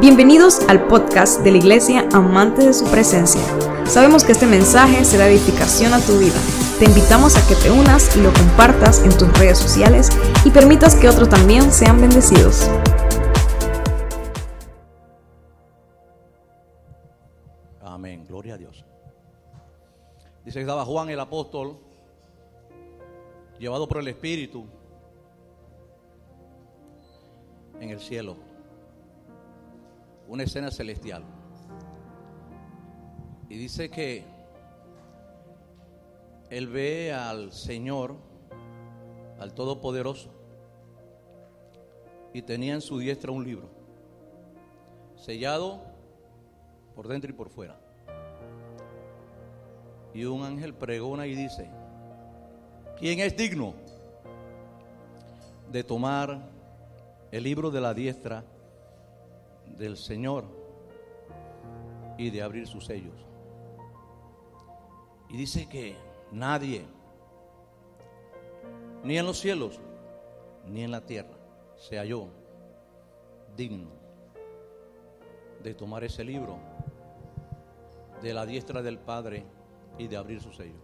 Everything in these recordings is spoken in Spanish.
Bienvenidos al podcast de la Iglesia Amante de su Presencia. Sabemos que este mensaje será edificación a tu vida. Te invitamos a que te unas y lo compartas en tus redes sociales y permitas que otros también sean bendecidos. Amén, gloria a Dios. Dice que estaba Juan el apóstol, llevado por el Espíritu en el cielo una escena celestial. Y dice que él ve al Señor, al Todopoderoso, y tenía en su diestra un libro, sellado por dentro y por fuera. Y un ángel pregona y dice, ¿quién es digno de tomar el libro de la diestra del Señor y de abrir sus sellos. Y dice que nadie, ni en los cielos, ni en la tierra, se halló digno de tomar ese libro de la diestra del Padre y de abrir su sello.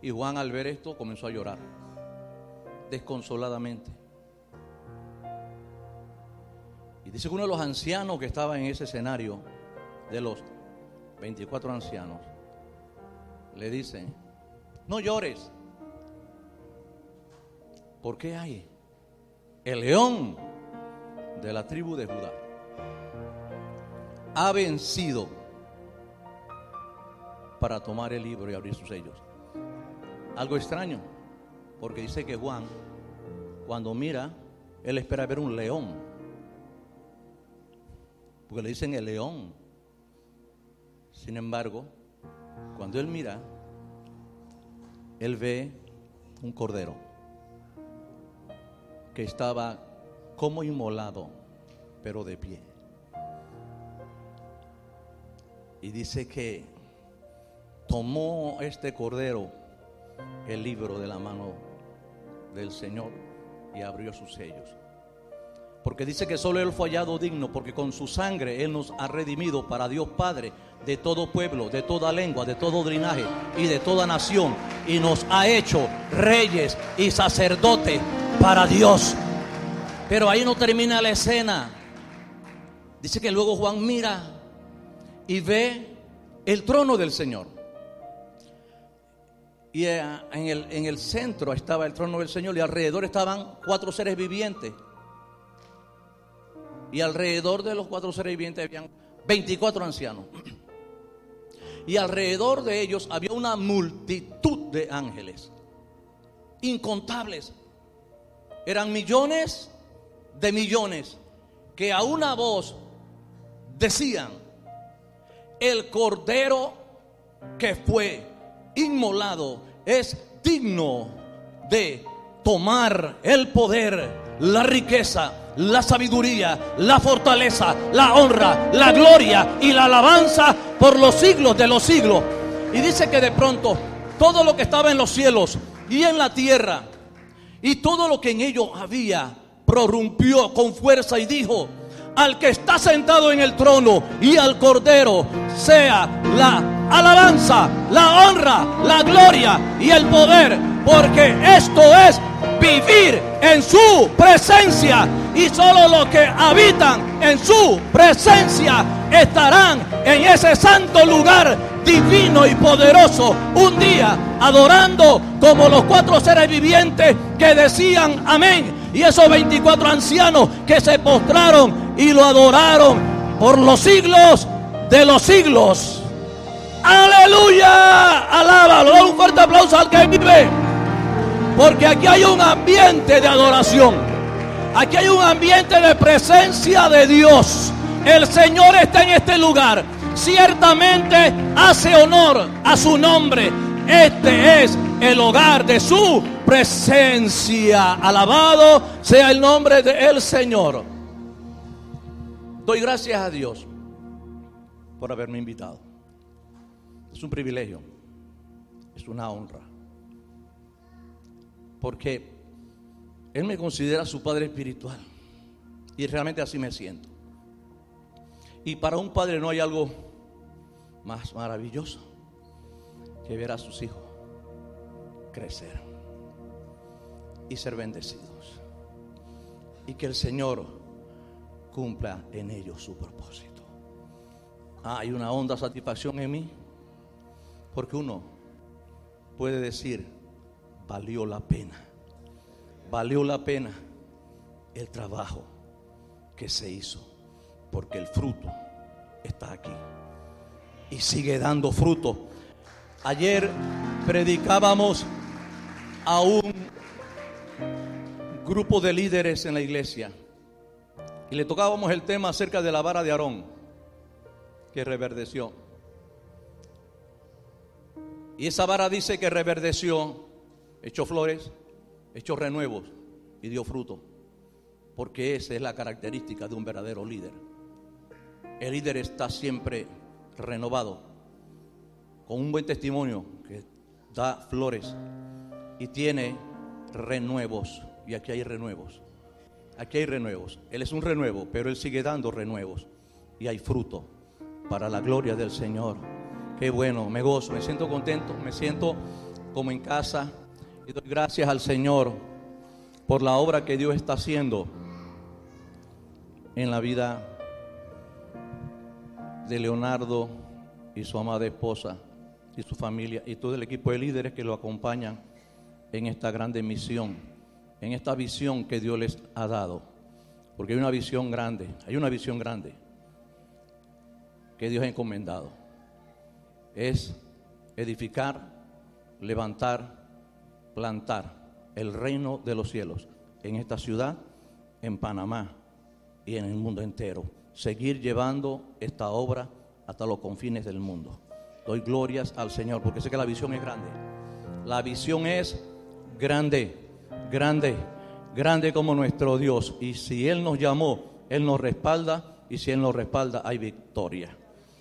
Y Juan al ver esto comenzó a llorar desconsoladamente. Dice que uno de los ancianos que estaba en ese escenario, de los 24 ancianos, le dice, no llores, porque hay el león de la tribu de Judá. Ha vencido para tomar el libro y abrir sus sellos. Algo extraño, porque dice que Juan, cuando mira, él espera ver un león porque le dicen el león. Sin embargo, cuando él mira, él ve un cordero que estaba como inmolado, pero de pie. Y dice que tomó este cordero el libro de la mano del Señor y abrió sus sellos. Porque dice que solo Él fue hallado digno, porque con su sangre Él nos ha redimido para Dios Padre de todo pueblo, de toda lengua, de todo linaje y de toda nación. Y nos ha hecho reyes y sacerdotes para Dios. Pero ahí no termina la escena. Dice que luego Juan mira y ve el trono del Señor. Y eh, en el, en el centro estaba el trono del Señor y alrededor estaban cuatro seres vivientes y alrededor de los cuatro seres vivientes habían 24 ancianos. Y alrededor de ellos había una multitud de ángeles, incontables. Eran millones de millones que a una voz decían, el cordero que fue inmolado es digno de tomar el poder, la riqueza, la sabiduría, la fortaleza, la honra, la gloria y la alabanza por los siglos de los siglos. Y dice que de pronto todo lo que estaba en los cielos y en la tierra y todo lo que en ellos había prorrumpió con fuerza y dijo, al que está sentado en el trono y al cordero sea la alabanza, la honra, la gloria y el poder, porque esto es vivir en su presencia y solo los que habitan en su presencia estarán en ese santo lugar divino y poderoso un día adorando como los cuatro seres vivientes que decían amén y esos 24 ancianos que se postraron y lo adoraron por los siglos de los siglos. Aleluya, alábalo, un fuerte aplauso al que vive. Porque aquí hay un ambiente de adoración. Aquí hay un ambiente de presencia de Dios. El Señor está en este lugar. Ciertamente hace honor a su nombre. Este es el hogar de su presencia. Alabado sea el nombre del Señor. Doy gracias a Dios por haberme invitado. Es un privilegio. Es una honra porque Él me considera su Padre espiritual. Y realmente así me siento. Y para un padre no hay algo más maravilloso que ver a sus hijos crecer y ser bendecidos. Y que el Señor cumpla en ellos su propósito. hay una honda satisfacción en mí porque uno puede decir, valió la pena, valió la pena el trabajo que se hizo, porque el fruto está aquí y sigue dando fruto. Ayer predicábamos a un grupo de líderes en la iglesia y le tocábamos el tema acerca de la vara de Aarón que reverdeció. Y esa vara dice que reverdeció, echó flores, echó renuevos y dio fruto. Porque esa es la característica de un verdadero líder. El líder está siempre renovado, con un buen testimonio que da flores y tiene renuevos. Y aquí hay renuevos. Aquí hay renuevos. Él es un renuevo, pero él sigue dando renuevos. Y hay fruto para la gloria del Señor. Qué bueno, me gozo, me siento contento, me siento como en casa y doy gracias al Señor por la obra que Dios está haciendo en la vida de Leonardo y su amada esposa y su familia y todo el equipo de líderes que lo acompañan en esta grande misión, en esta visión que Dios les ha dado. Porque hay una visión grande, hay una visión grande que Dios ha encomendado es edificar, levantar, plantar el reino de los cielos en esta ciudad, en Panamá y en el mundo entero. Seguir llevando esta obra hasta los confines del mundo. Doy glorias al Señor porque sé que la visión es grande. La visión es grande, grande, grande como nuestro Dios. Y si Él nos llamó, Él nos respalda. Y si Él nos respalda, hay victoria.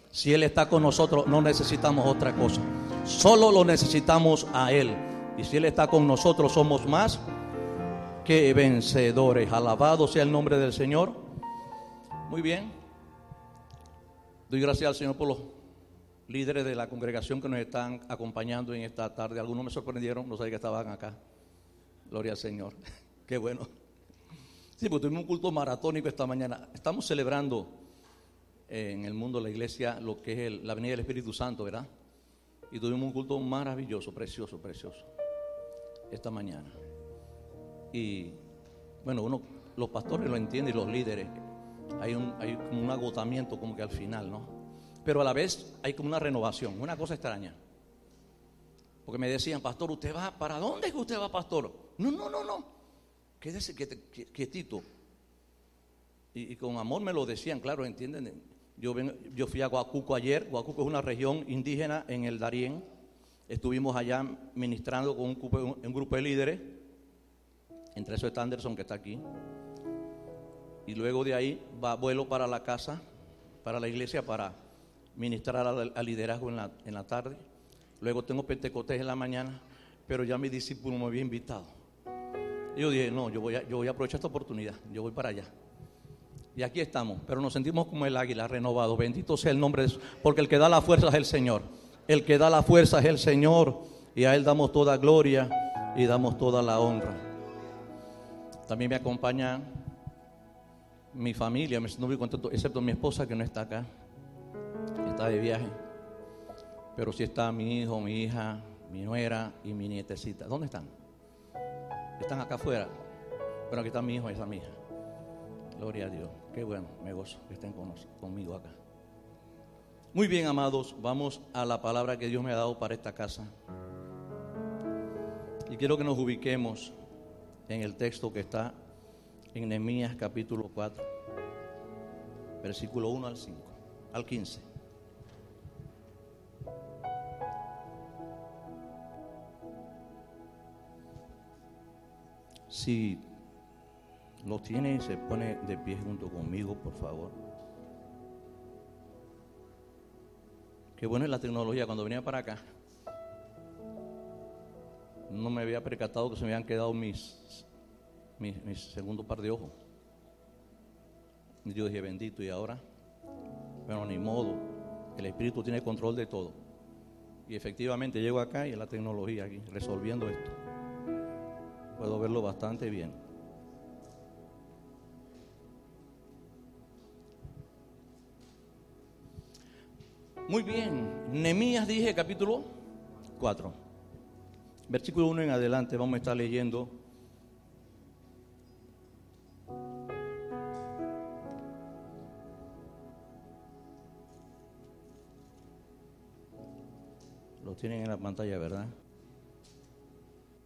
Si Él está con nosotros, no necesitamos otra cosa. Solo lo necesitamos a Él. Y si Él está con nosotros, somos más que vencedores. Alabado sea el nombre del Señor. Muy bien. Doy gracias al Señor por los líderes de la congregación que nos están acompañando en esta tarde. Algunos me sorprendieron, no sabía que estaban acá. Gloria al Señor. Qué bueno. Sí, pues tuvimos un culto maratónico esta mañana. Estamos celebrando en el mundo la iglesia lo que es la venida del Espíritu Santo, ¿verdad? Y tuvimos un culto maravilloso, precioso, precioso, esta mañana. Y bueno, uno, los pastores lo entienden y los líderes. Hay, un, hay como un agotamiento como que al final, ¿no? Pero a la vez hay como una renovación, una cosa extraña. Porque me decían, pastor, ¿usted va? ¿Para dónde que usted va, pastor? No, no, no, no. Quédese quietito. Y, y, con amor me lo decían, claro, entienden. Yo, yo fui a Guacuco ayer. Guacuco es una región indígena en el Darién. Estuvimos allá ministrando con un, grupo de líderes. Entre esos está Anderson, que está aquí. Y luego de ahí va vuelo para la casa, para la iglesia, para ministrar al, liderazgo en la, en la tarde. Luego tengo Pentecostés en la mañana, pero ya mi discípulo me había invitado. Y yo dije, no, yo voy, a, yo voy a aprovechar esta oportunidad, yo voy para allá. Y aquí estamos, pero nos sentimos como el águila renovado. Bendito sea el nombre de Dios, porque el que da la fuerza es el Señor. El que da la fuerza es el Señor y a Él damos toda gloria y damos toda la honra. También me acompaña mi familia, me siento muy contento, excepto mi esposa que no está acá, está de viaje. Pero sí está mi hijo, mi hija, mi nuera y mi nietecita. ¿Dónde están? Están acá afuera. Pero aquí está mi hijo y esa mi hija. Gloria a Dios. Qué bueno, me gozo que estén conmigo acá. Muy bien, amados, vamos a la palabra que Dios me ha dado para esta casa. Y quiero que nos ubiquemos en el texto que está en Nehemías capítulo 4, versículo 1 al 5, al 15. Si lo tiene y se pone de pie junto conmigo, por favor. Qué buena es la tecnología. Cuando venía para acá, no me había percatado que se me habían quedado mis, mis, segundo par de ojos. Y yo dije, bendito, ¿y ahora? Pero ni modo, el Espíritu tiene control de todo. Y efectivamente llego acá y es la tecnología aquí, resolviendo esto. Puedo verlo bastante bien. Muy bien, Nemías dije capítulo 4. Versículo 1 en adelante vamos a estar leyendo. Lo tienen en la pantalla, ¿verdad?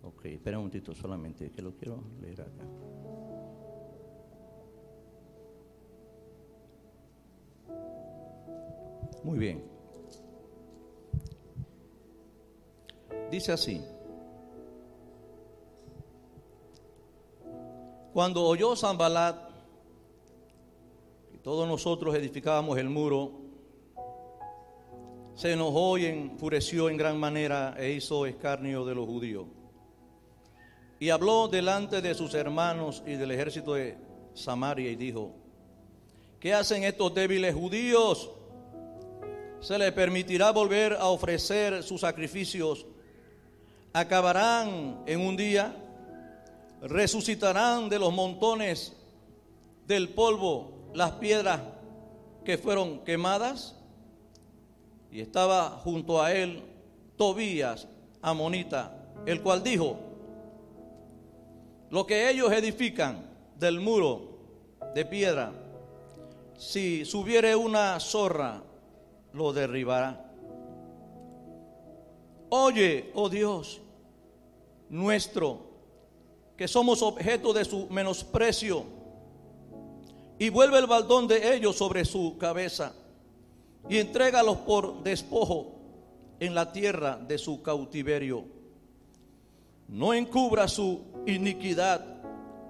Ok, espera un momentito solamente, que lo quiero leer acá. Muy bien. Dice así. Cuando oyó Zambalat que todos nosotros edificábamos el muro, se enojó y enfureció en gran manera e hizo escarnio de los judíos. Y habló delante de sus hermanos y del ejército de Samaria y dijo, ¿qué hacen estos débiles judíos? ¿Se les permitirá volver a ofrecer sus sacrificios acabarán en un día, resucitarán de los montones del polvo las piedras que fueron quemadas. Y estaba junto a él Tobías, amonita, el cual dijo, lo que ellos edifican del muro de piedra, si subiere una zorra, lo derribará. Oye, oh Dios, nuestro, que somos objeto de su menosprecio, y vuelve el baldón de ellos sobre su cabeza, y entrégalos por despojo en la tierra de su cautiverio. No encubra su iniquidad,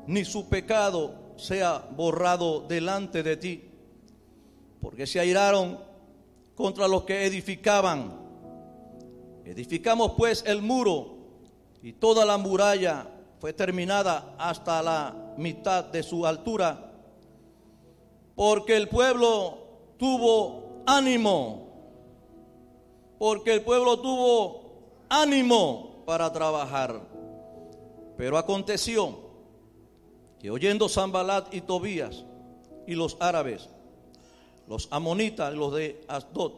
ni su pecado sea borrado delante de ti, porque se airaron contra los que edificaban. Edificamos pues el muro y toda la muralla fue terminada hasta la mitad de su altura, porque el pueblo tuvo ánimo, porque el pueblo tuvo ánimo para trabajar. Pero aconteció que oyendo Zambalat y Tobías y los árabes, los amonitas, los de Asdod,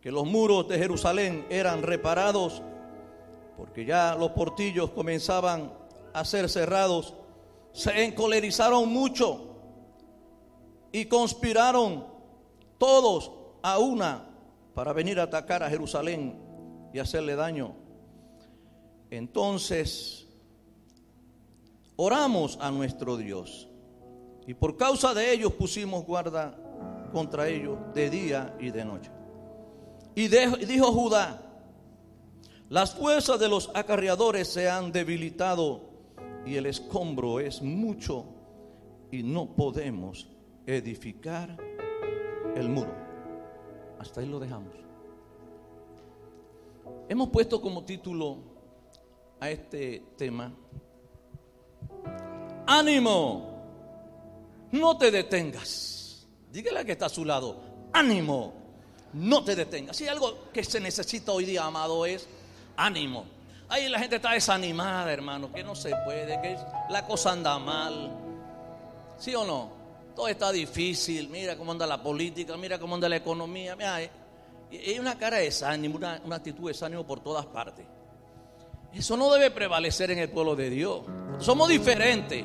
que los muros de Jerusalén eran reparados porque ya los portillos comenzaban a ser cerrados, se encolerizaron mucho y conspiraron todos a una para venir a atacar a Jerusalén y hacerle daño. Entonces, oramos a nuestro Dios y por causa de ellos pusimos guarda contra ellos de día y de noche. Y dijo Judá, las fuerzas de los acarreadores se han debilitado y el escombro es mucho y no podemos edificar el muro. Hasta ahí lo dejamos. Hemos puesto como título a este tema, ánimo, no te detengas. Dígale que está a su lado, ánimo, no te detengas. Si algo que se necesita hoy día, amado, es ánimo. Ahí la gente está desanimada, hermano, que no se puede, que la cosa anda mal. ¿Sí o no? Todo está difícil. Mira cómo anda la política, mira cómo anda la economía. Mira, hay una cara de desánimo, una, una actitud de desánimo por todas partes. Eso no debe prevalecer en el pueblo de Dios. Somos diferentes.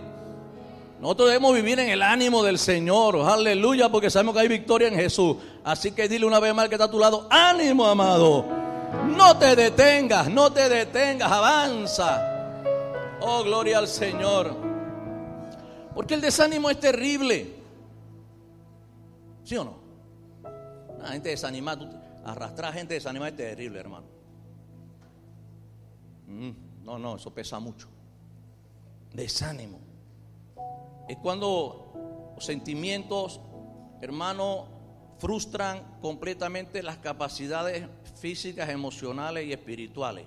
Nosotros debemos vivir en el ánimo del Señor. Aleluya, porque sabemos que hay victoria en Jesús. Así que dile una vez más que está a tu lado, ánimo, amado. No te detengas, no te detengas, avanza. Oh, gloria al Señor. Porque el desánimo es terrible. ¿Sí o no? La gente desanimada, arrastrar gente desanimada es terrible, hermano. Mm, no, no, eso pesa mucho. Desánimo. Es cuando los sentimientos, hermano, frustran completamente las capacidades físicas, emocionales y espirituales.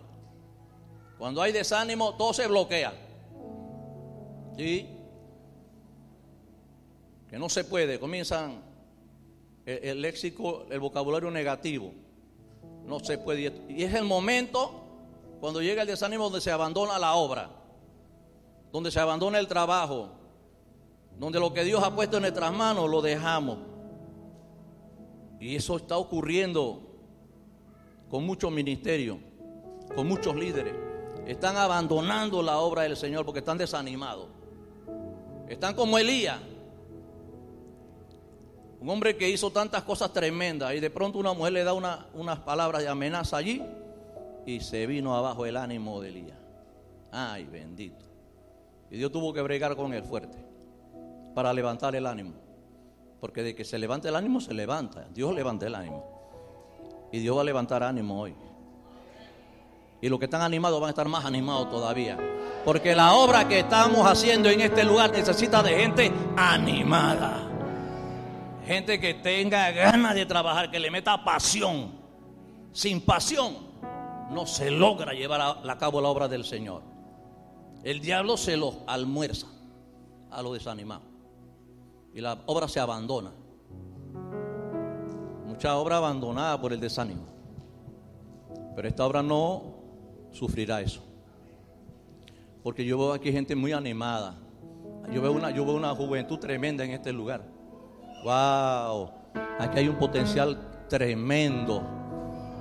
Cuando hay desánimo, todo se bloquea. ¿Sí? Que no se puede, comienzan el, el léxico, el vocabulario negativo. No se puede. Y es el momento cuando llega el desánimo donde se abandona la obra, donde se abandona el trabajo, donde lo que Dios ha puesto en nuestras manos lo dejamos. Y eso está ocurriendo con muchos ministerios, con muchos líderes. Están abandonando la obra del Señor porque están desanimados. Están como Elías, un hombre que hizo tantas cosas tremendas y de pronto una mujer le da unas palabras de amenaza allí y se vino abajo el ánimo de Elías. Ay, bendito. Y Dios tuvo que bregar con él fuerte para levantar el ánimo. Porque de que se levante el ánimo, se levanta. Dios levanta el ánimo. Y Dios va a levantar ánimo hoy. Y los que están animados van a estar más animados todavía. Porque la obra que estamos haciendo en este lugar necesita de gente animada. Gente que tenga ganas de trabajar, que le meta pasión. Sin pasión no se logra llevar a, cabo la obra del Señor. El diablo se los almuerza a los desanimados. Y la obra se abandona. Mucha obra abandonada por el desánimo. Pero esta obra no sufrirá eso. Porque yo veo aquí gente muy animada. Yo veo una, yo veo una juventud tremenda en este lugar. Wow, aquí hay un potencial tremendo.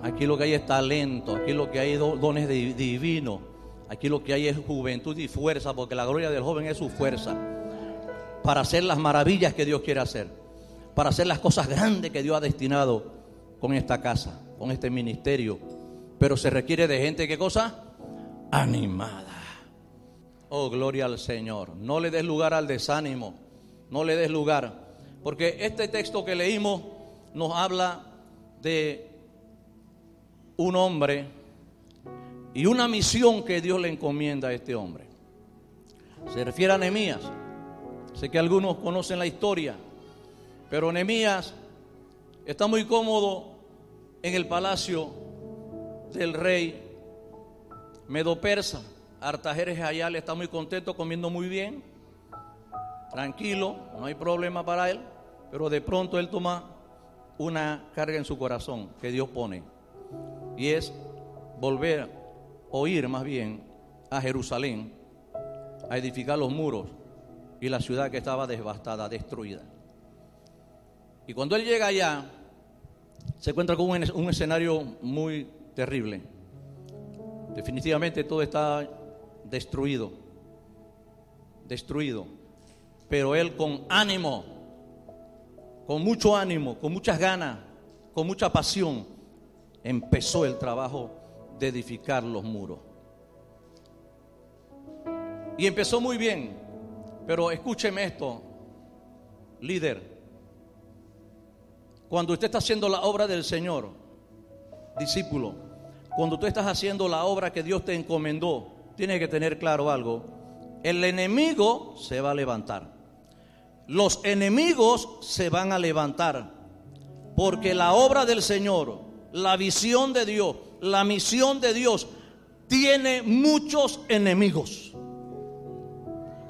Aquí lo que hay es talento, aquí lo que hay es dones divinos. Aquí lo que hay es juventud y fuerza, porque la gloria del joven es su fuerza para hacer las maravillas que Dios quiere hacer, para hacer las cosas grandes que Dios ha destinado con esta casa, con este ministerio. Pero se requiere de gente, ¿qué cosa? Animada. Oh, gloria al Señor. No le des lugar al desánimo, no le des lugar. Porque este texto que leímos nos habla de un hombre y una misión que Dios le encomienda a este hombre. Se refiere a Nehemías. Sé que algunos conocen la historia, pero Nehemías está muy cómodo en el palacio del rey Medo Persa. Artajeres le está muy contento, comiendo muy bien, tranquilo, no hay problema para él. Pero de pronto él toma una carga en su corazón que Dios pone. Y es volver o ir más bien a Jerusalén a edificar los muros y la ciudad que estaba devastada, destruida. Y cuando él llega allá, se encuentra con un, escenario muy terrible. Definitivamente todo está destruido, destruido. Pero él con ánimo con mucho ánimo, con muchas ganas, con mucha pasión, empezó el trabajo de edificar los muros. Y empezó muy bien, pero escúcheme esto, líder. Cuando usted está haciendo la obra del Señor, discípulo, cuando tú estás haciendo la obra que Dios te encomendó, tienes que tener claro algo. El enemigo se va a levantar los enemigos se van a levantar. Porque la obra del Señor, la visión de Dios, la misión de Dios, tiene muchos enemigos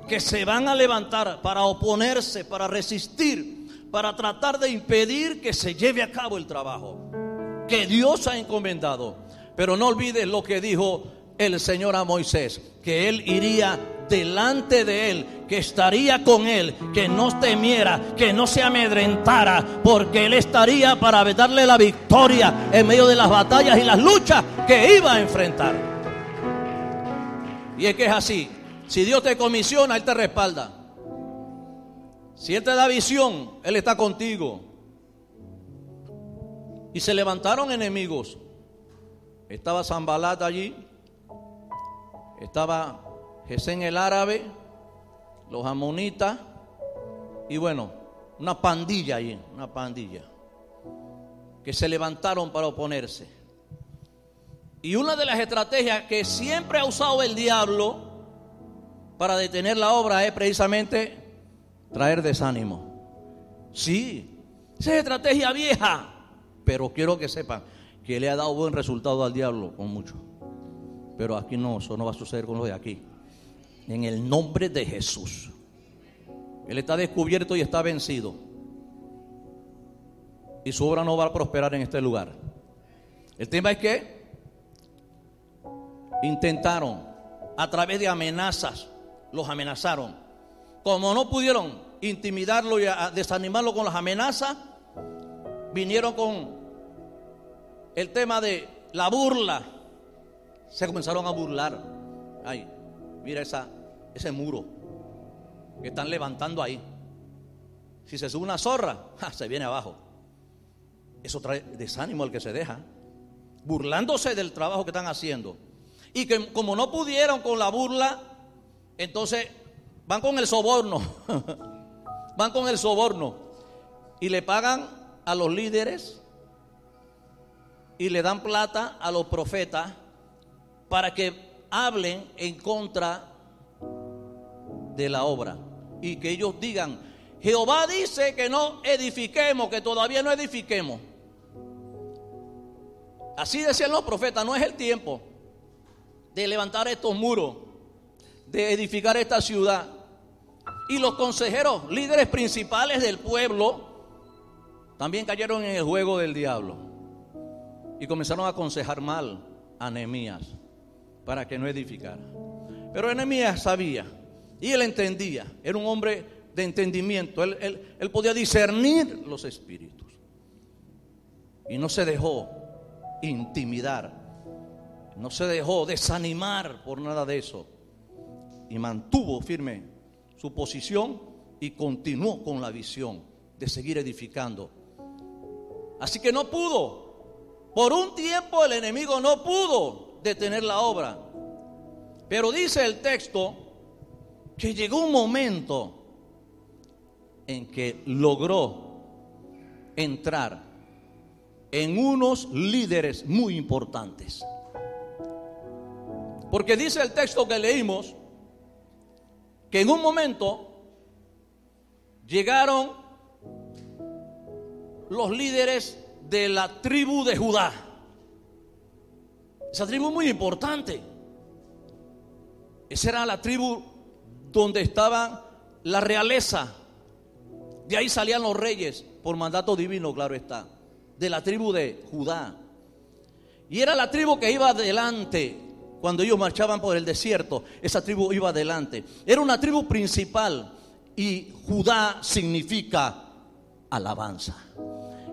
que se van a levantar para oponerse, para resistir, para tratar de impedir que se lleve a cabo el trabajo que Dios ha encomendado. Pero no olvides lo que dijo el Señor a Moisés, que él iría delante de él, que estaría con él, que no temiera, que no se amedrentara, porque él estaría para darle la victoria en medio de las batallas y las luchas que iba a enfrentar. Y es que es así, si Dios te comisiona, Él te respalda. Si Él te da visión, Él está contigo. Y se levantaron enemigos. Estaba Zambalat allí, estaba Gesén el árabe, los amonitas y bueno, una pandilla ahí, una pandilla que se levantaron para oponerse. Y una de las estrategias que siempre ha usado el diablo para detener la obra es precisamente traer desánimo. Sí, esa es estrategia vieja, pero quiero que sepan que le ha dado buen resultado al diablo con mucho. Pero aquí no, eso no va a suceder con lo de aquí. En el nombre de Jesús. Él está descubierto y está vencido. y su obra no va a prosperar en este lugar. El tema es que intentaron a través de amenazas, los amenazaron. Como no pudieron intimidarlo y desanimarlo con las amenazas, vinieron con el tema de la burla. Se comenzaron a burlar. Ay, mira esa, ese muro que están levantando ahí. Si se sube una zorra, se viene abajo. Eso trae desánimo al que se deja, burlándose del trabajo que están haciendo. Y que como no pudieron con la burla, entonces van con el soborno. van con el soborno. Y le pagan a los líderes y le dan plata a los profetas para que hablen en contra de la obra. Y que ellos digan, Jehová dice que no edifiquemos, que todavía no edifiquemos. Así decían los profetas, no es el tiempo de levantar estos muros, de edificar esta ciudad. Y los consejeros, líderes principales del pueblo, también cayeron en el juego del diablo. Y comenzaron a aconsejar mal a Nehemías para que no edificara. Pero Nehemías sabía y él entendía, era un hombre de entendimiento, él, él podía discernir los espíritus. Y no se dejó intimidar no se dejó desanimar por nada de eso. Y mantuvo firme su posición y continuó con la visión de seguir edificando. Así que no pudo. Por un tiempo el enemigo no pudo detener la obra. Pero dice el texto que llegó un momento en que logró entrar en unos líderes muy importantes. Porque dice el texto que leímos que en un momento llegaron los líderes de la tribu de Judá. Esa tribu muy importante. Esa era la tribu donde estaba la realeza. De ahí salían los reyes, por mandato divino, claro está. De la tribu de Judá. Y era la tribu que iba adelante cuando ellos marchaban por el desierto, esa tribu iba adelante. Era una tribu principal y Judá significa alabanza.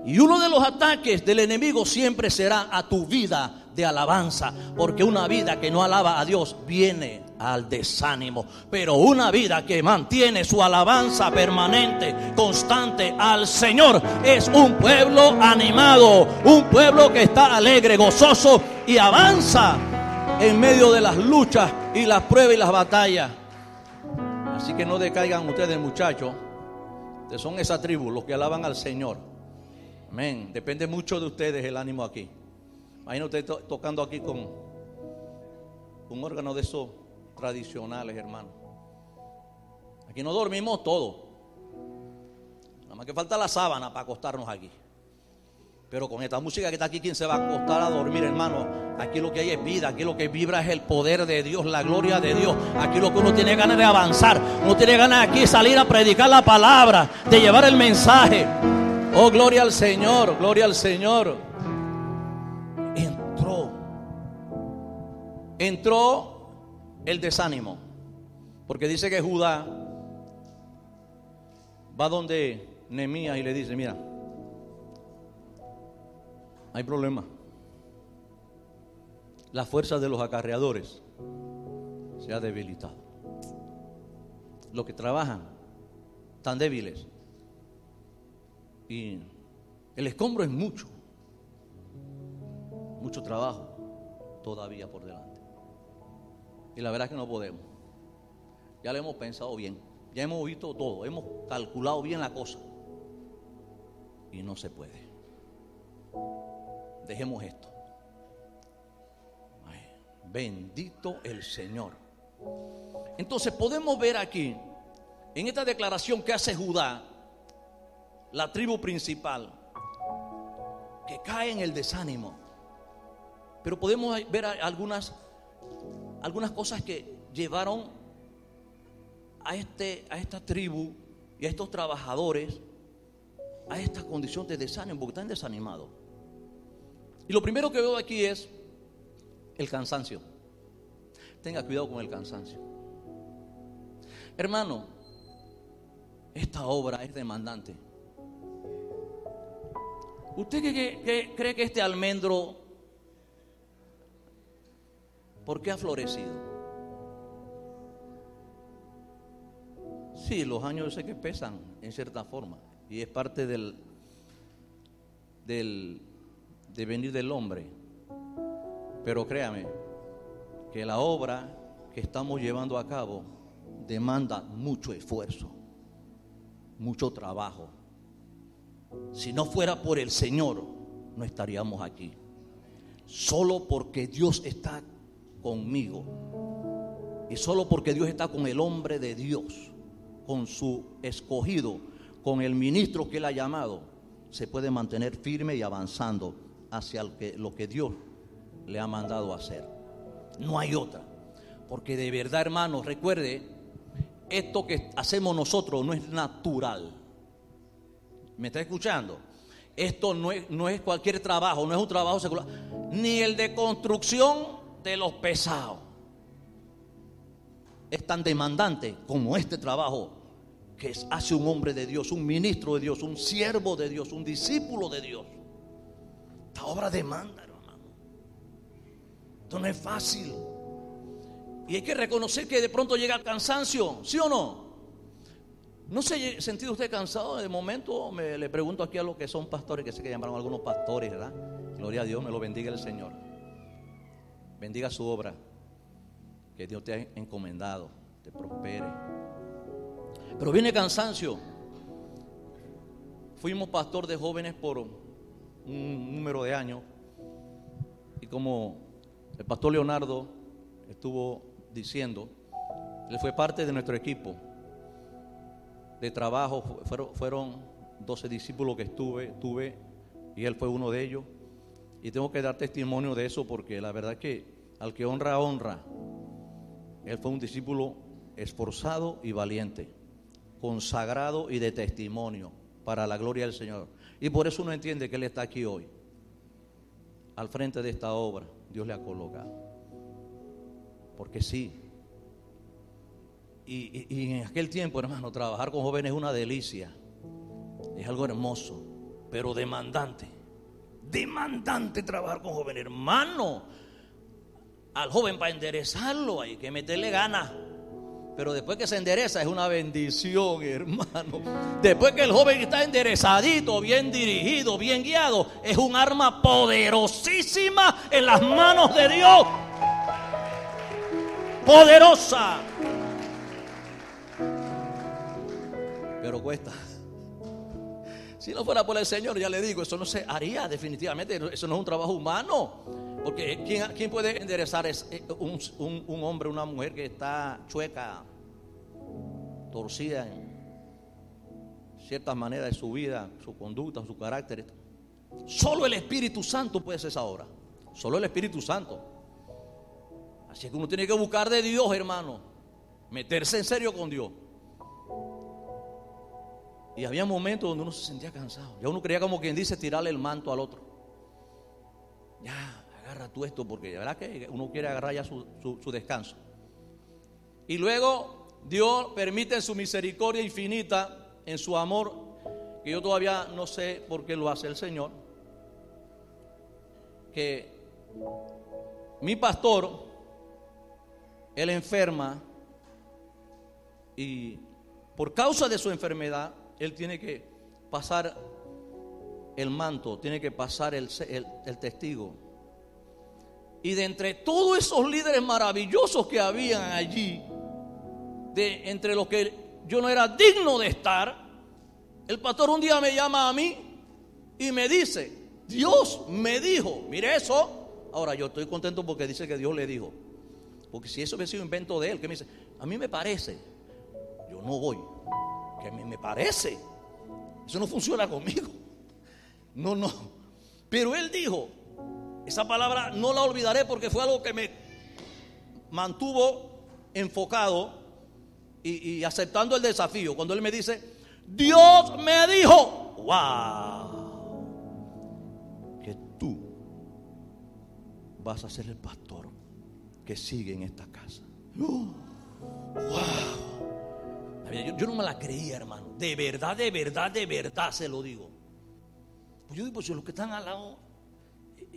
Y uno de los ataques del enemigo siempre será a tu vida de alabanza, porque una vida que no alaba a Dios viene al desánimo, pero una vida que mantiene su alabanza permanente, constante al Señor, es un pueblo animado, un pueblo que está alegre, gozoso y avanza en medio de las luchas y las pruebas y las batallas. Así que no decaigan ustedes, muchachos, que son esa tribu, los que alaban al Señor. Amén. Depende mucho de ustedes el ánimo aquí. Imagínate tocando aquí con un órgano de esos tradicionales, hermano. Aquí no dormimos todos. Nada más que falta la sábana para acostarnos aquí. Pero con esta música que está aquí, ¿quién se va a acostar a dormir, hermano? Aquí lo que hay es vida, aquí lo que vibra es el poder de Dios, la gloria de Dios. Aquí lo que uno tiene ganas de avanzar, uno tiene ganas de aquí salir a predicar la palabra, de llevar el mensaje. Oh, gloria al Señor, gloria al Señor. Entró, entró el desánimo, porque dice que Judá va donde Nemías y le dice, mira, hay problema. La fuerza de los acarreadores se ha debilitado. Los que trabajan tan débiles. Y el escombro es mucho. Mucho trabajo todavía por delante. Y la verdad es que no podemos. Ya lo hemos pensado bien. Ya hemos visto todo. Hemos calculado bien la cosa. Y no se puede dejemos esto. bendito el Señor. Entonces podemos ver aquí, en esta declaración que hace Judá, la tribu principal, que cae en el desánimo. Pero podemos ver algunas, algunas cosas que llevaron a, este, a esta tribu y a estos trabajadores a esta condición de desánimo porque están desanimados. Y lo primero que veo aquí es el cansancio. Tenga cuidado con el cansancio. Hermano, esta obra es demandante. ¿Usted cree que este almendro, por qué ha florecido? Sí, los años sé que pesan en cierta forma y es parte del, del de venir del hombre. Pero créame que la obra que estamos llevando a cabo demanda mucho esfuerzo, mucho trabajo. Si no fuera por el Señor, no estaríamos aquí. Solo porque Dios está conmigo. Y solo porque Dios está con el hombre de Dios, con su escogido, con el ministro que él ha llamado, se puede mantener firme y avanzando hacia lo que Dios le ha mandado hacer. No hay otra. Porque de verdad, hermanos, recuerde, esto que hacemos nosotros no es natural. ¿Me está escuchando? Esto no es, no es cualquier trabajo, no es un trabajo secular, ni el de construcción de los pesados. Es tan demandante como este trabajo que hace un hombre de Dios, un ministro de Dios, un siervo de Dios, un discípulo de Dios. Esta obra demanda, hermano. Esto no es fácil. Y hay que reconocer que de pronto llega el cansancio, ¿sí o no? ¿No se ha sentido usted cansado? De momento me le pregunto aquí a los que son pastores, que sé que llamaron algunos pastores, ¿verdad? Gloria a Dios, me lo bendiga el Señor. Bendiga su obra, que Dios te ha encomendado, te prospere. Pero viene cansancio. Fuimos pastor de jóvenes por un número de años y como el pastor Leonardo estuvo diciendo, él fue parte de nuestro equipo de trabajo, fueron, fueron 12 discípulos que estuve, tuve, y él fue uno de ellos. Y tengo que dar testimonio de eso porque la verdad que al que honra, honra. Él fue un discípulo esforzado y valiente, consagrado y de testimonio para la gloria del Señor. Y por eso uno entiende que Él está aquí hoy, al frente de esta obra. Dios le ha colocado. Porque sí, y, en aquel tiempo, hermano, trabajar con jóvenes es una delicia. Es algo hermoso, pero demandante. Demandante trabajar con jóvenes. Hermano, al joven para enderezarlo hay que meterle ganas. Pero después que se endereza es una bendición, hermano. Después que el joven está enderezadito, bien dirigido, bien guiado, es un arma poderosísima en las manos de Dios. Poderosa. pero cuesta. Si no fuera por el Señor, ya le digo, eso no se haría definitivamente, eso no es un trabajo humano. Porque ¿quién, puede enderezar eh, un, un, hombre, una mujer que está chueca, torcida en ciertas maneras de su vida, su conducta, su carácter? Solo el Espíritu Santo puede hacer esa obra. Solo el Espíritu Santo. Así que uno tiene que buscar de Dios, hermano. Meterse en serio con Dios. Y había momentos donde uno se sentía cansado. Ya uno creía como quien dice tirarle el manto al otro. Ya, agarra tú esto porque la verdad que uno quiere agarrar ya su, descanso. Y luego Dios permite en su misericordia infinita, en su amor, que yo todavía no sé por qué lo hace el Señor, que mi pastor, él enferma y por causa de su enfermedad, él tiene que pasar el manto, tiene que pasar el, testigo. Y de entre todos esos líderes maravillosos que habían allí, de entre los que yo no era digno de estar, el pastor un día me llama a mí y me dice, Dios me dijo, mire eso. Ahora yo estoy contento porque dice que Dios le dijo. Porque si eso hubiera sido invento de él, que me dice, a mí me parece, yo no voy que me, parece. Eso no funciona conmigo. No, no. Pero él dijo, esa palabra no la olvidaré porque fue algo que me mantuvo enfocado y, aceptando el desafío. Cuando él me dice, Dios me dijo, wow, que tú vas a ser el pastor que sigue en esta casa. wow. Yo, no me la creía, hermano. De verdad, de verdad, de verdad se lo digo. Pues yo digo, pues los que están al lado,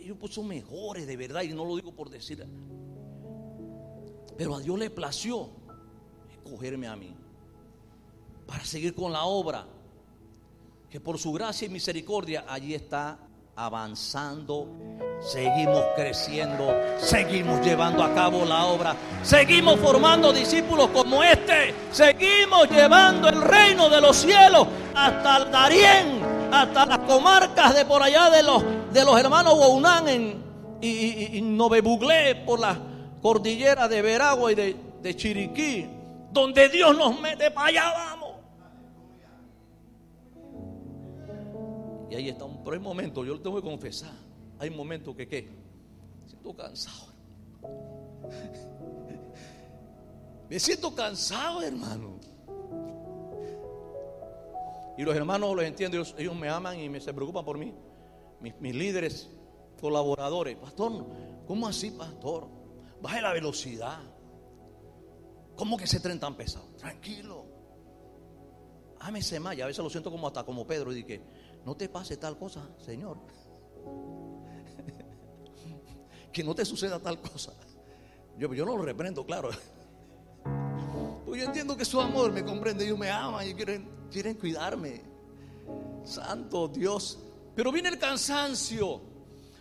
ellos pues son mejores, de verdad, y no lo digo por decir. Pero a Dios le plació escogerme a mí para seguir con la obra que por su gracia y misericordia allí está avanzando, seguimos creciendo, seguimos llevando a cabo la obra, seguimos formando discípulos como este, seguimos llevando el reino de los cielos hasta el Darién, hasta las comarcas de por allá de los, de los hermanos Wounán en, y, y, y Novebuglé, por la cordillera de Veragua y de, de Chiriquí, donde Dios nos mete para allá, vamos. Y ahí está. Pero hay momentos, yo lo tengo que confesar. Hay momentos que, ¿qué? Siento cansado. Me siento cansado, hermano. Y los hermanos los entiendo, ellos, me aman y me, se preocupan por mí. Mis, mis, líderes, colaboradores. Pastor, ¿cómo así, pastor? Baje la velocidad. ¿Cómo que ese tren tan pesado? Tranquilo. Ámese más. Y a veces lo siento como hasta como Pedro. Y dije, no te pase tal cosa, Señor. que no te suceda tal cosa. Yo, yo no lo reprendo, claro. Pues yo entiendo que su amor me comprende, ellos me aman y quieren, quieren cuidarme. Santo Dios. Pero viene el cansancio.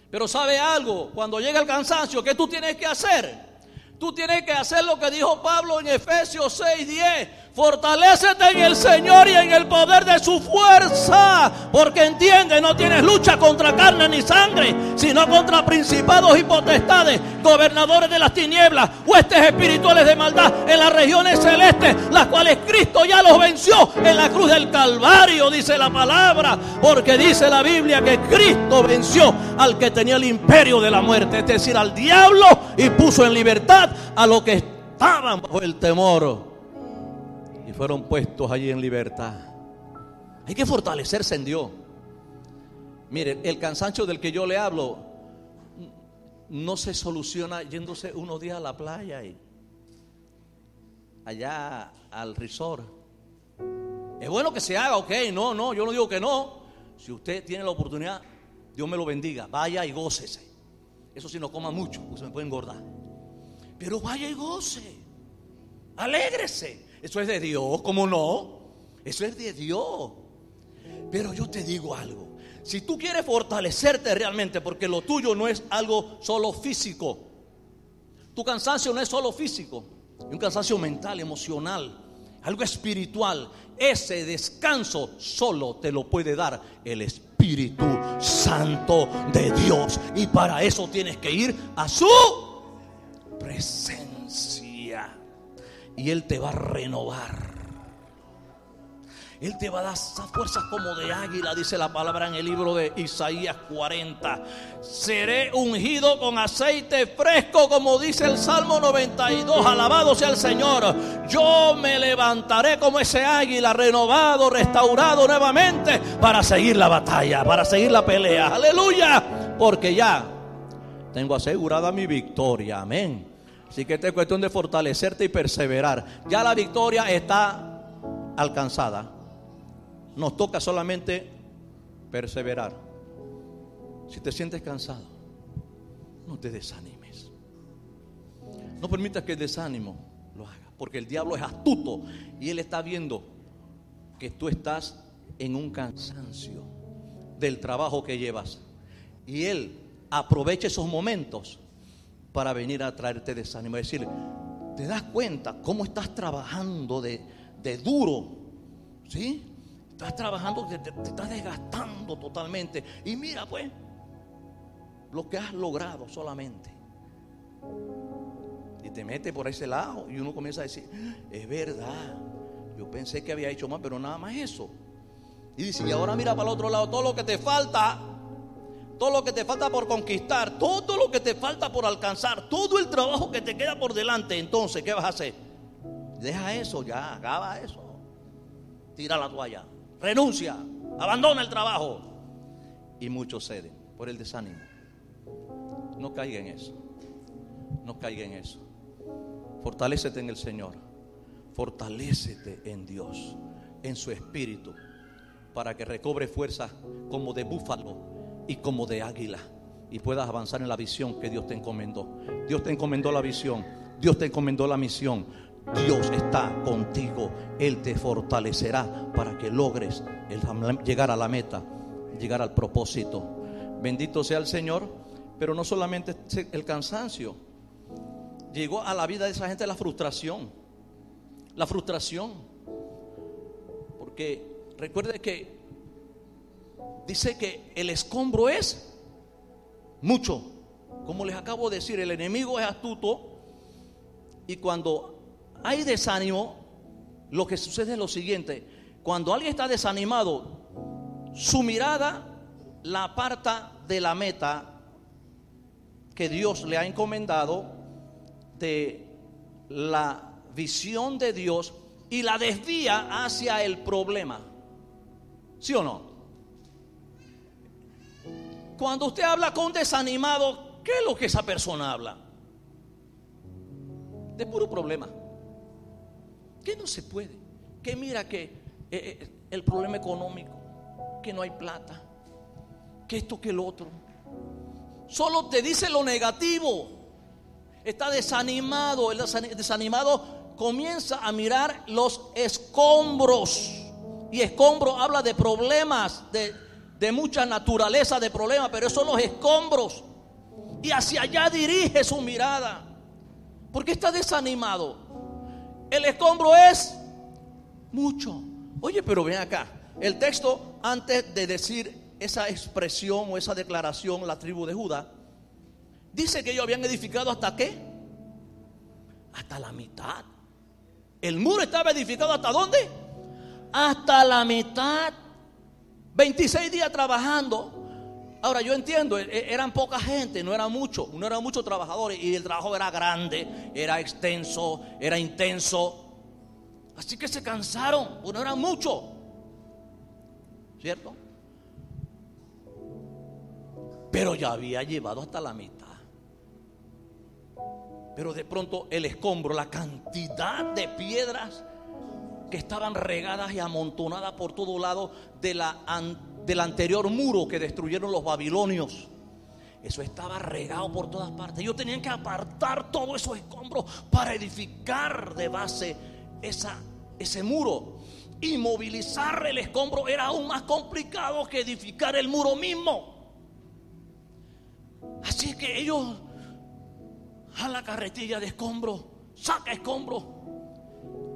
Pero sabe algo, cuando llega el cansancio, ¿qué tú tienes que hacer? Tú tienes que hacer lo que dijo Pablo en Efesios 6:10. Fortalécete en el Señor y en el poder de su fuerza. Porque entiende, no tienes lucha contra carne ni sangre, sino contra principados y potestades, gobernadores de las tinieblas, huestes espirituales de maldad en las regiones celestes, las cuales Cristo ya los venció en la cruz del Calvario, dice la palabra. Porque dice la Biblia que Cristo venció al que tenía el imperio de la muerte, es decir, al diablo, y puso en libertad a los que estaban bajo el temor fueron puestos allí en libertad. Hay que fortalecerse en Dios. Mire, el cansancio del que yo le hablo no se soluciona yéndose unos días a la playa y allá al resort. Es bueno que se haga, ok, no, no, yo no digo que no. Si usted tiene la oportunidad, Dios me lo bendiga, vaya y gócese. Eso sí, no coma mucho, porque se me puede engordar. Pero vaya y goce. Alégrese. Eso es de Dios, ¿cómo no? Eso es de Dios. Pero yo te digo algo. Si tú quieres fortalecerte realmente, porque lo tuyo no es algo solo físico. Tu cansancio no es solo físico. Es un cansancio mental, emocional, algo espiritual. Ese descanso solo te lo puede dar el Espíritu Santo de Dios. Y para eso tienes que ir a su presencia. Y Él te va a renovar. Él te va a dar esas fuerzas como de águila, dice la palabra en el libro de Isaías 40. Seré ungido con aceite fresco, como dice el Salmo 92. Alabado sea el Señor. Yo me levantaré como ese águila, renovado, restaurado nuevamente, para seguir la batalla, para seguir la pelea. Aleluya. Porque ya tengo asegurada mi victoria. Amén. Así que esta es cuestión de fortalecerte y perseverar. Ya la victoria está alcanzada. Nos toca solamente perseverar. Si te sientes cansado, no te desanimes. No permitas que el desánimo lo haga. Porque el diablo es astuto y él está viendo que tú estás en un cansancio del trabajo que llevas. Y él aprovecha esos momentos para venir a traerte desánimo. Es decir, te das cuenta cómo estás trabajando de, duro, ¿sí? Estás trabajando, te, te, estás desgastando totalmente. Y mira, pues, lo que has logrado solamente. Y te mete por ese lado y uno comienza a decir, es verdad, yo pensé que había hecho más, pero nada más eso. Y dice, y ahora mira para el otro lado, todo lo que te falta todo lo que te falta por conquistar, todo lo que te falta por alcanzar, todo el trabajo que te queda por delante, entonces, ¿qué vas a hacer? Deja eso ya, acaba eso. Tira la toalla, renuncia. abandona el trabajo. Y muchos ceden por el desánimo. No caiga en eso. No caiga en eso. Fortalécete en el Señor. Fortalécete en Dios, en su espíritu, para que recobre fuerza como de búfalo y como de águila y puedas avanzar en la visión que Dios te encomendó. Dios te encomendó la visión, Dios te encomendó la misión. Dios está contigo, Él te fortalecerá para que logres llegar a la meta, llegar al propósito. Bendito sea el Señor, pero no solamente el cansancio, llegó a la vida de esa gente la frustración, la frustración, porque recuerde que dice que el escombro es mucho. Como les acabo de decir, el enemigo es astuto y cuando hay desánimo, lo que sucede es lo siguiente. Cuando alguien está desanimado, su mirada la aparta de la meta que Dios le ha encomendado, de la visión de Dios y la desvía hacia el problema. ¿Sí o no? Cuando usted habla con desanimado, ¿qué es lo que esa persona habla? De puro problema. Que no se puede. Que mira que eh, eh, el problema económico, que no hay plata, que esto, que el otro. Solo te dice lo negativo. Está desanimado. El desanimado comienza a mirar los escombros. Y escombro habla de problemas, de de mucha naturaleza de problemas, pero esos son los escombros. Y hacia allá dirige su mirada. Porque está desanimado. El escombro es mucho. Oye, pero ven acá. El texto, antes de decir esa expresión o esa declaración, la tribu de Judá, dice que ellos habían edificado hasta qué? Hasta la mitad. El muro estaba edificado hasta dónde? Hasta la mitad. 26 días trabajando. Ahora yo entiendo, e, e, eran poca gente, no era mucho, no eran muchos trabajadores y el trabajo era grande, era extenso, era intenso. Así que se cansaron, pues no eran muchos. ¿Cierto? Pero ya había llevado hasta la mitad. Pero de pronto el escombro, la cantidad de piedras que estaban regadas y amontonadas por todo lado de la, del anterior muro que destruyeron los babilonios. Eso estaba regado por todas partes. Ellos tenían que apartar todos esos escombros para edificar de base esa, ese muro. Y movilizar el escombro era aún más complicado que edificar el muro mismo. Así que ellos a la carretilla de escombro, saca escombro,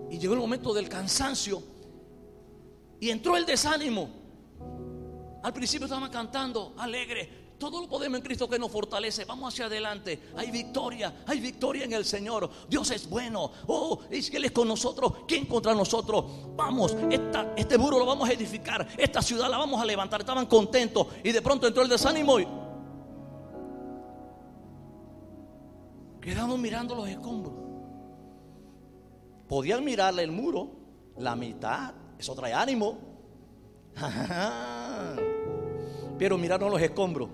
y llegó el momento del cansancio. Y entró el desánimo. Al principio estaban cantando alegre. Todo lo podemos en Cristo que nos fortalece. Vamos hacia adelante. Hay victoria. Hay victoria en el Señor. Dios es bueno. Oh, es Él es con nosotros. ¿Quién contra nosotros? Vamos, este muro lo vamos a edificar. Esta ciudad la vamos a levantar. Estaban contentos. Y de pronto entró el desánimo. Y quedamos mirando los escombros. Podían mirarle el muro, la mitad, eso trae ánimo. Pero miraron los escombros.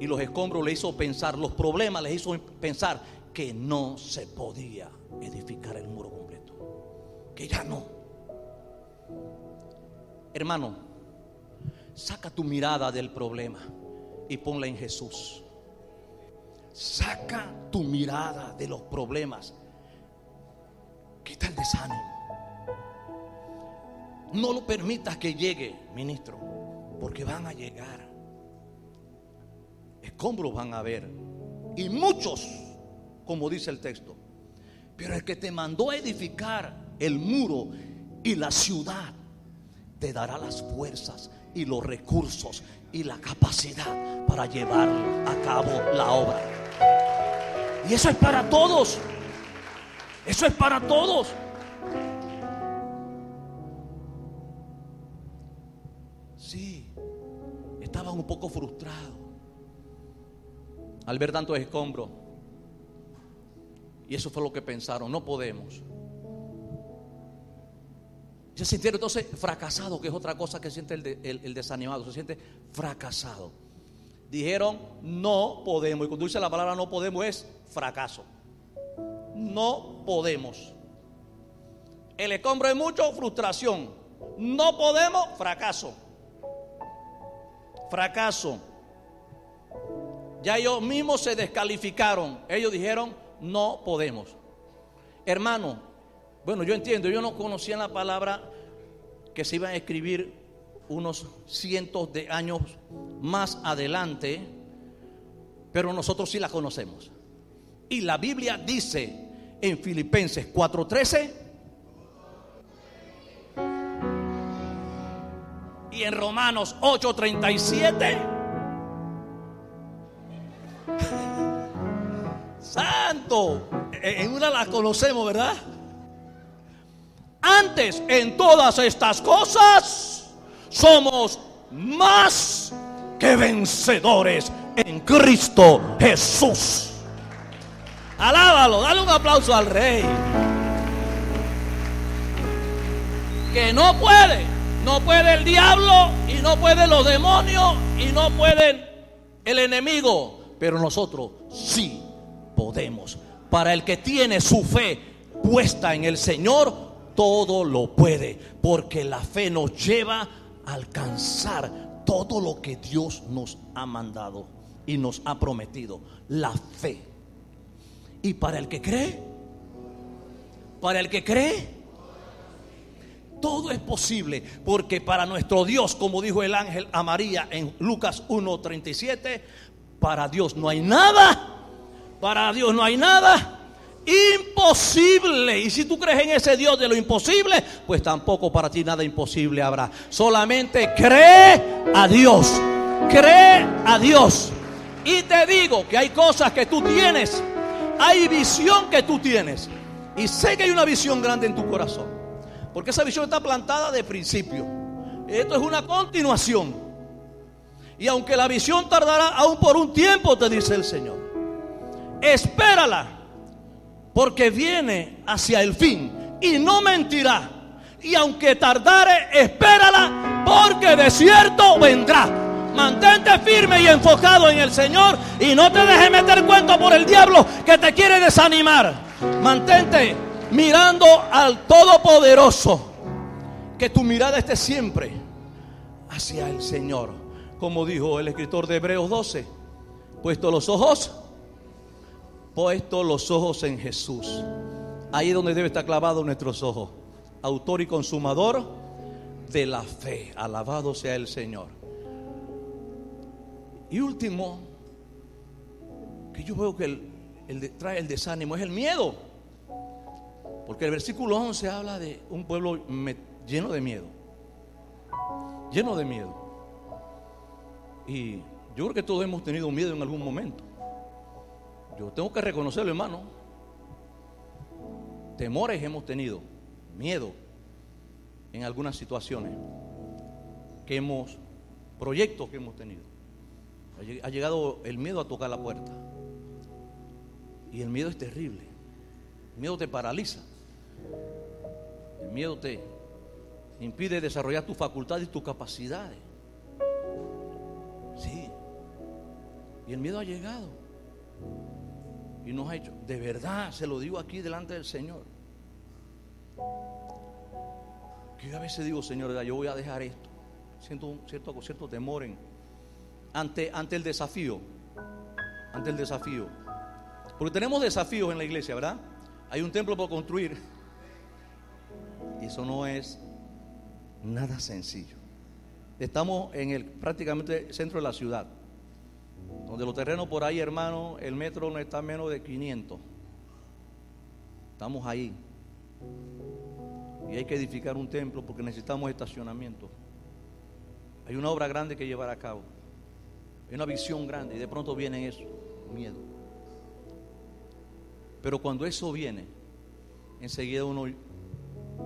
Y los escombros le hizo pensar, los problemas les hizo pensar que no se podía edificar el muro completo. Que ya no. Hermano, saca tu mirada del problema y ponla en Jesús. Saca tu mirada de los problemas. Quita el desánimo. No lo permitas que llegue, ministro, porque van a llegar. Escombros van a haber. Y muchos, como dice el texto. Pero el que te mandó a edificar el muro y la ciudad, te dará las fuerzas y los recursos y la capacidad para llevar a cabo la obra. Y eso es para todos. Eso es para todos. Sí, estaban un poco frustrados al ver tanto escombro. Y eso fue lo que pensaron, no podemos. Se sintieron entonces fracasado, que es otra cosa que siente el, desanimado, se siente fracasado. Dijeron, no podemos. Y cuando dice la palabra no podemos es fracaso. No podemos. El escombro es mucho, frustración. No podemos, fracaso. Fracaso. Ya ellos mismos se descalificaron. Ellos dijeron, no podemos. Hermano, bueno, yo entiendo, yo no conocía la palabra que se iba a escribir unos cientos de años más adelante, pero nosotros sí la conocemos. Y la Biblia dice en Filipenses 4:13 y en Romanos 8:37 Santo, en una la conocemos, ¿verdad? Antes, en todas estas cosas, somos más que vencedores en Cristo Jesús. Alábalo, dale un aplauso al rey. Que no puede, no puede el diablo y no pueden los demonios y no pueden el enemigo, pero nosotros sí podemos. Para el que tiene su fe puesta en el Señor, todo lo puede, porque la fe nos lleva a alcanzar todo lo que Dios nos ha mandado y nos ha prometido. La fe. Y para el que cree, para el que cree, todo es posible, porque para nuestro Dios, como dijo el ángel a María en Lucas 1:37, para Dios no hay nada, para Dios no hay nada imposible. Y si tú crees en ese Dios de lo imposible, pues tampoco para ti nada imposible habrá. Solamente cree a Dios. Cree a Dios. Y te digo que hay cosas que tú tienes. Hay visión que tú tienes. Y sé que hay una visión grande en tu corazón. Porque esa visión está plantada de principio. Esto es una continuación. Y aunque la visión tardará aún por un tiempo, te dice el Señor. Espérala porque viene hacia el fin y no mentirá. Y aunque tardare, espérala, porque de cierto vendrá. Mantente firme y enfocado en el Señor y no te dejes meter cuento por el diablo que te quiere desanimar. Mantente mirando al Todopoderoso. Que tu mirada esté siempre hacia el Señor. Como dijo el escritor de Hebreos 12, puesto los ojos puesto los ojos en Jesús. Ahí es donde debe estar clavado nuestros ojos. Autor y consumador de la fe. Alabado sea el Señor. Y último, que yo veo que el, trae el desánimo es el miedo. Porque el versículo 11 habla de un pueblo lleno de miedo. Lleno de miedo. Y yo creo que todos hemos tenido miedo en algún momento. Yo tengo que reconocerlo, hermano. Temores hemos tenido, miedo en algunas situaciones que hemos, proyectos que hemos tenido. Ha llegado el miedo a tocar la puerta. Y el miedo es terrible. El miedo te paraliza. El miedo te impide desarrollar tus facultades y tus capacidades. Sí. Y el miedo ha llegado y nos ha hecho. De verdad, se lo digo aquí delante del Señor. Que yo a veces digo, Señor, yo voy a dejar esto. Siento un cierto, cierto temor ante, ante el desafío. Ante el desafío. Porque tenemos desafíos en la iglesia, ¿verdad? Hay un templo por construir. Y eso no es nada sencillo. Estamos en el prácticamente centro de la ciudad. Donde los terrenos por ahí, hermano, el metro no está menos de 500. Estamos ahí. Y hay que edificar un templo porque necesitamos estacionamiento. Hay una obra grande que llevar a cabo. Hay una visión grande y de pronto viene eso, miedo. Pero cuando eso viene, enseguida uno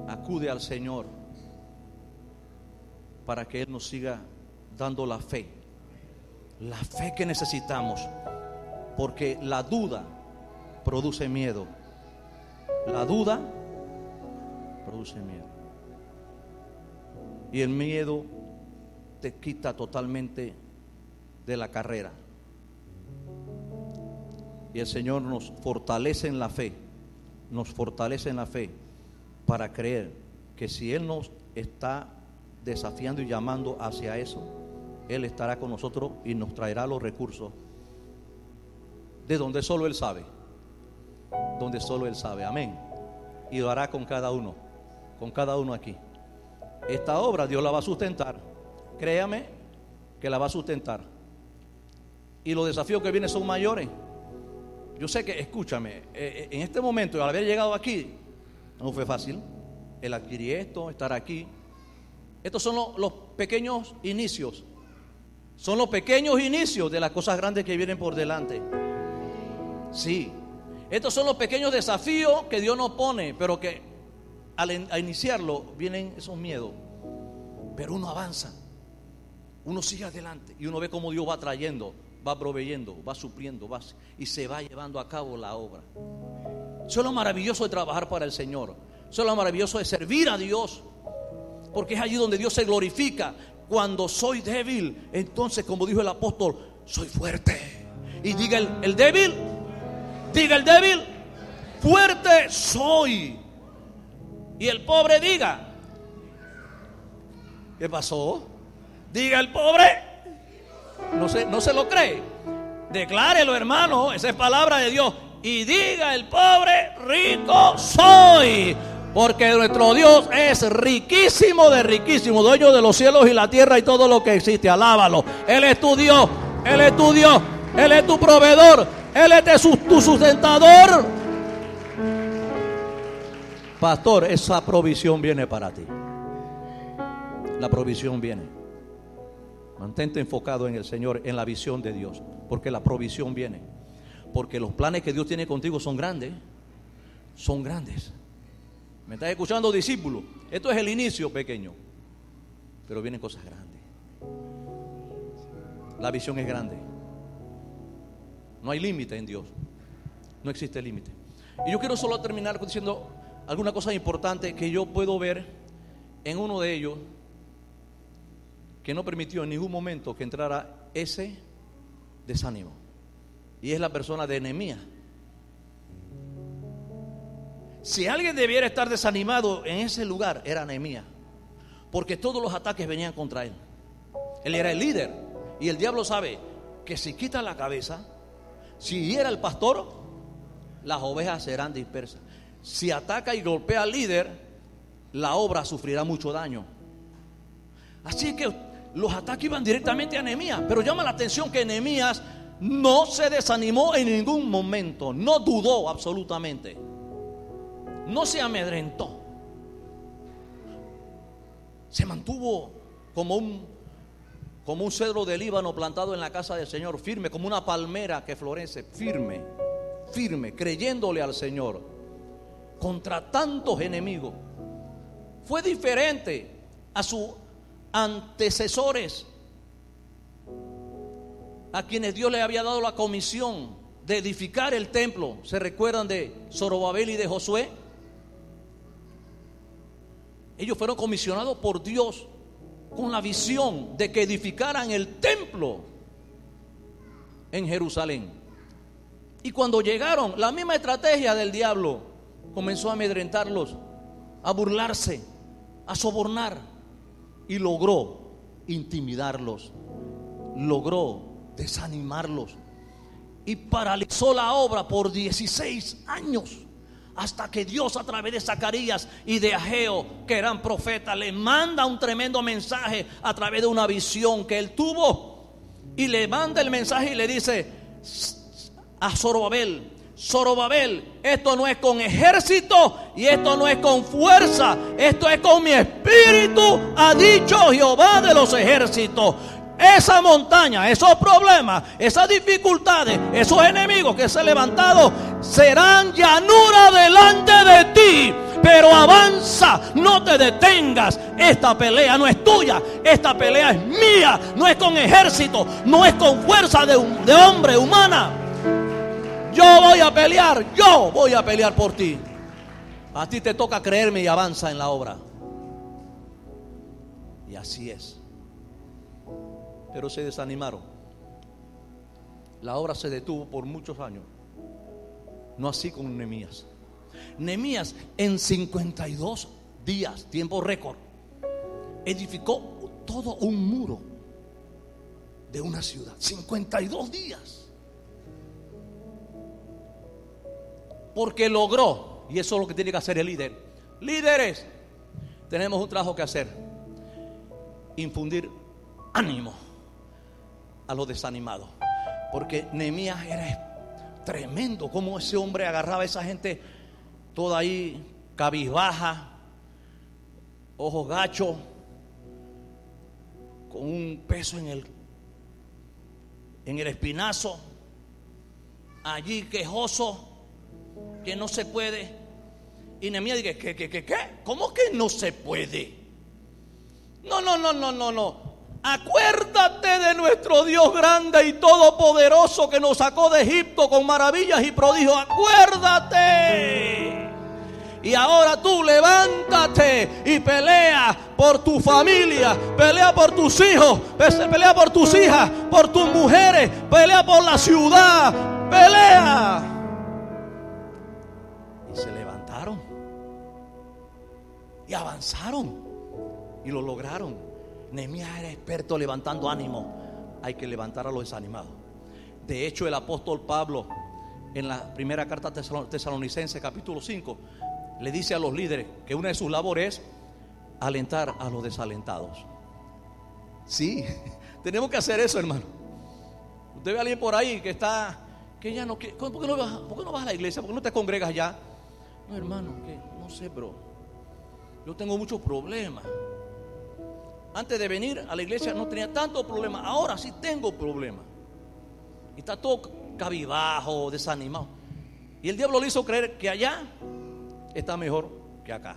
acude al Señor para que Él nos siga dando la fe la fe que necesitamos. Porque la duda produce miedo. La duda produce miedo. Y el miedo te quita totalmente de la carrera. Y el Señor nos fortalece en la fe, nos fortalece en la fe para creer que si Él nos está desafiando y llamando hacia eso, Él estará con nosotros y nos traerá los recursos de donde solo Él sabe, donde solo Él sabe, amén. Y lo hará con cada uno, con cada uno aquí. Esta obra Dios la va a sustentar, créame que la va a sustentar. Y los desafíos que vienen son mayores. Yo sé que, escúchame, eh, eh, en este momento, al haber llegado aquí, no fue fácil. El adquirir esto, estar aquí. Estos son los, pequeños inicios. Son los pequeños inicios de las cosas grandes que vienen por delante. Sí. Estos son los pequeños desafíos que Dios nos pone, pero que al iniciarlo vienen esos miedos. Pero uno avanza. Uno sigue adelante y uno ve cómo Dios va trayendo va proveyendo, va supliendo, va, y se va llevando a cabo la obra. Eso es lo maravilloso de trabajar para el Señor. Eso es lo maravilloso de servir a Dios. Porque es allí donde Dios se glorifica. Cuando soy débil, entonces como dijo el apóstol, soy fuerte. Y diga el, débil, diga el débil, fuerte soy. Y el pobre diga, ¿qué pasó? Diga el pobre, no se, no se lo cree. Declárelo, hermano. Esa es palabra de Dios. Y diga el pobre, rico soy. Porque nuestro Dios es riquísimo de riquísimo, dueño de los cielos y la tierra y todo lo que existe. Alábalo. Él es tu Dios. Él es tu Dios. Él es tu proveedor. Él es tu sustentador. Pastor, esa provisión viene para ti. La provisión viene. Mantente enfocado en el Señor, en la visión de Dios, porque la provisión viene. Porque los planes que Dios tiene contigo son grandes, son grandes. ¿Me estás escuchando, discípulo? Esto es el inicio pequeño, pero vienen cosas grandes. La visión es grande. No hay límite en Dios. No existe límite. Y yo quiero solo terminar diciendo alguna cosa importante que yo puedo ver en uno de ellos que no permitió en ningún momento que entrara ese desánimo. Y es la persona de Enemías. Si alguien debiera estar desanimado en ese lugar, era Nehemías. Porque todos los ataques venían contra él. Él era el líder. Y el diablo sabe que si quita la cabeza, si hiera al pastor, las ovejas serán dispersas. Si ataca y golpea al líder, la obra sufrirá mucho daño. Así que los ataques iban directamente a Nehemías. Pero llama la atención que Nehemías no se desanimó en ningún momento, no dudó absolutamente, no se amedrentó. Se mantuvo como un, como un cedro de Líbano plantado en la casa del Señor, firme, como una palmera que florece, firme, firme, creyéndole al Señor contra tantos enemigos. Fue diferente a su antecesores a quienes Dios le había dado la comisión de edificar el templo. ¿Se recuerdan de Zorobabel y de Josué? Ellos fueron comisionados por Dios con la visión de que edificaran el templo en Jerusalén. Y cuando llegaron, la misma estrategia del diablo comenzó a amedrentarlos, a burlarse, a sobornar y logró intimidarlos, logró desanimarlos y paralizó la obra por 16 años. Hasta que Dios a través de Zacarías y de Ageo, que eran profetas, le manda un tremendo mensaje a través de una visión que él tuvo. Y le manda el mensaje y le dice a Zorobabel, Zorobabel, esto no es con ejército y esto no es con fuerza, esto es con mi espíritu, ha dicho Jehová de los ejércitos. Esa montaña, esos problemas, esas dificultades, esos enemigos que se han levantado serán llanura delante de ti. Pero avanza, no te detengas. Esta pelea no es tuya, esta pelea es mía. No es con ejército, no es con fuerza de, de hombre humana yo voy a pelear, yo voy a pelear por ti. A ti te toca creerme y avanza en la obra. Y así es. Pero se desanimaron. La obra se detuvo por muchos años. No así con Nemías. Nemías en 52 días, tiempo récord, edificó todo un muro de una ciudad. 52 días. Porque logró, y eso es lo que tiene que hacer el líder. Líderes, tenemos un trabajo que hacer. Infundir ánimo a los desanimados. Porque Nehemías era tremendo como ese hombre agarraba a esa gente toda ahí cabizbaja, ojos gachos, con un peso en el en el espinazo, allí quejoso, que no se puede. Y Nehemías dice, ¿qué, qué, qué, qué? ¿Cómo que no se puede? No, no, no, no, no, no. Acuérdate de nuestro Dios grande y todopoderoso que nos sacó de Egipto con maravillas y prodigios. Acuérdate. Y ahora tú levántate y pelea por tu familia, pelea por tus hijos, pelea por tus hijas, por tus mujeres, pelea por la ciudad, pelea. Y se levantaron y avanzaron y lo lograron. Nehemías era experto levantando ánimo. Hay que levantar a los desanimados. De hecho, el apóstol Pablo en la primera carta tesalonicense, capítulo 5, le dice a los líderes que una de sus labores es alentar a los desalentados. Sí, tenemos que hacer eso, hermano. Usted ve a alguien por ahí que está, que ya no quiere, ¿por qué no vas, no a la iglesia? ¿Por qué no te congregas ya? No, hermano, no sé, bro. Yo tengo muchos problemas. Antes de venir a la iglesia no tenía tanto problema. Ahora sí tengo problemas. Y está todo cabibajo, desanimado. Y el diablo le hizo creer que allá está mejor que acá.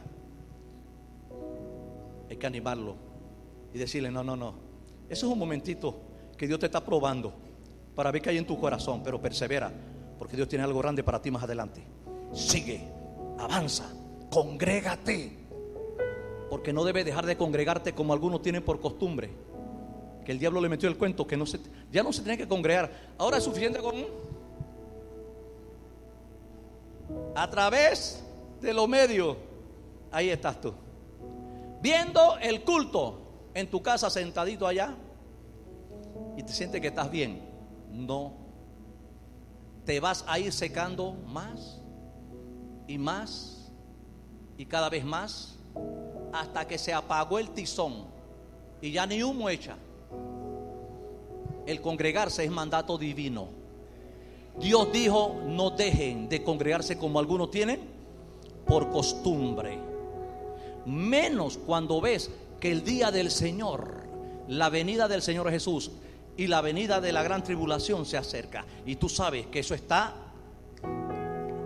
Hay que animarlo y decirle, no, no, no. Eso es un momentito que Dios te está probando para ver qué hay en tu corazón, pero persevera, porque Dios tiene algo grande para ti más adelante. Sigue, avanza, congrégate, porque no debe dejar de congregarte como algunos tienen por costumbre. Que el diablo le metió el cuento que ya no se tiene que congregar. Ahora es suficiente con a través de los medios, ahí estás tú. Viendo el culto en tu casa sentadito allá y te sientes que estás bien. No. Te vas a ir secando más y más y cada vez más hasta que se apagó el tizón y ya ni humo echa. El congregarse es mandato divino. Dios dijo, no dejen de congregarse como algunos tienen por costumbre. Menos cuando ves que el día del Señor, la venida del Señor Jesús y la venida de la gran tribulación se acerca. Y tú sabes que eso está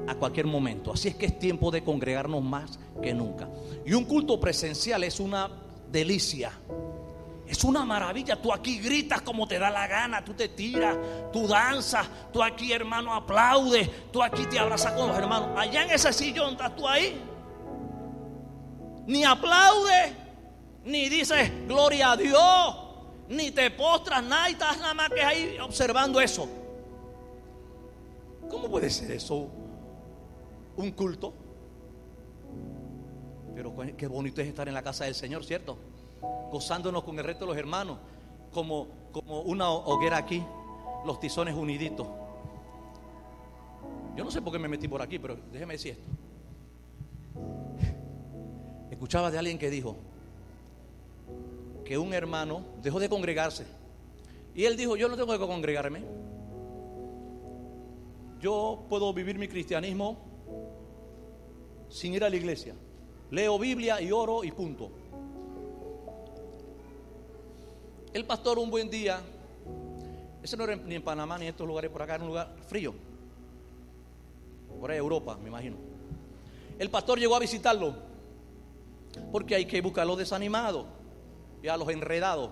a cualquier momento. Así es que es tiempo de congregarnos más que nunca. Y un culto presencial es una delicia. Es una maravilla. Tú aquí gritas como te da la gana. Tú te tiras, tú danzas. Tú aquí, hermano, aplaudes. Tú aquí te abrazas con los hermanos. Allá en ese sillón estás tú ahí. Ni aplaudes, ni dices gloria a Dios, ni te postras, nada. Y estás nada más que ahí observando eso. ¿Cómo puede ser eso? Un culto. Pero qué bonito es estar en la casa del Señor, ¿cierto? gozándonos con el resto de los hermanos, como, como una hoguera aquí, los tizones uniditos. Yo no sé por qué me metí por aquí, pero déjeme decir esto. Escuchaba de alguien que dijo que un hermano dejó de congregarse. Y él dijo, yo no tengo que congregarme. Yo puedo vivir mi cristianismo sin ir a la iglesia. Leo Biblia y oro y punto. El pastor un buen día, ese no era ni en Panamá ni en estos lugares por acá, era un lugar frío. Por ahí Europa, me imagino. El pastor llegó a visitarlo porque hay que buscar a los desanimados y a los enredados.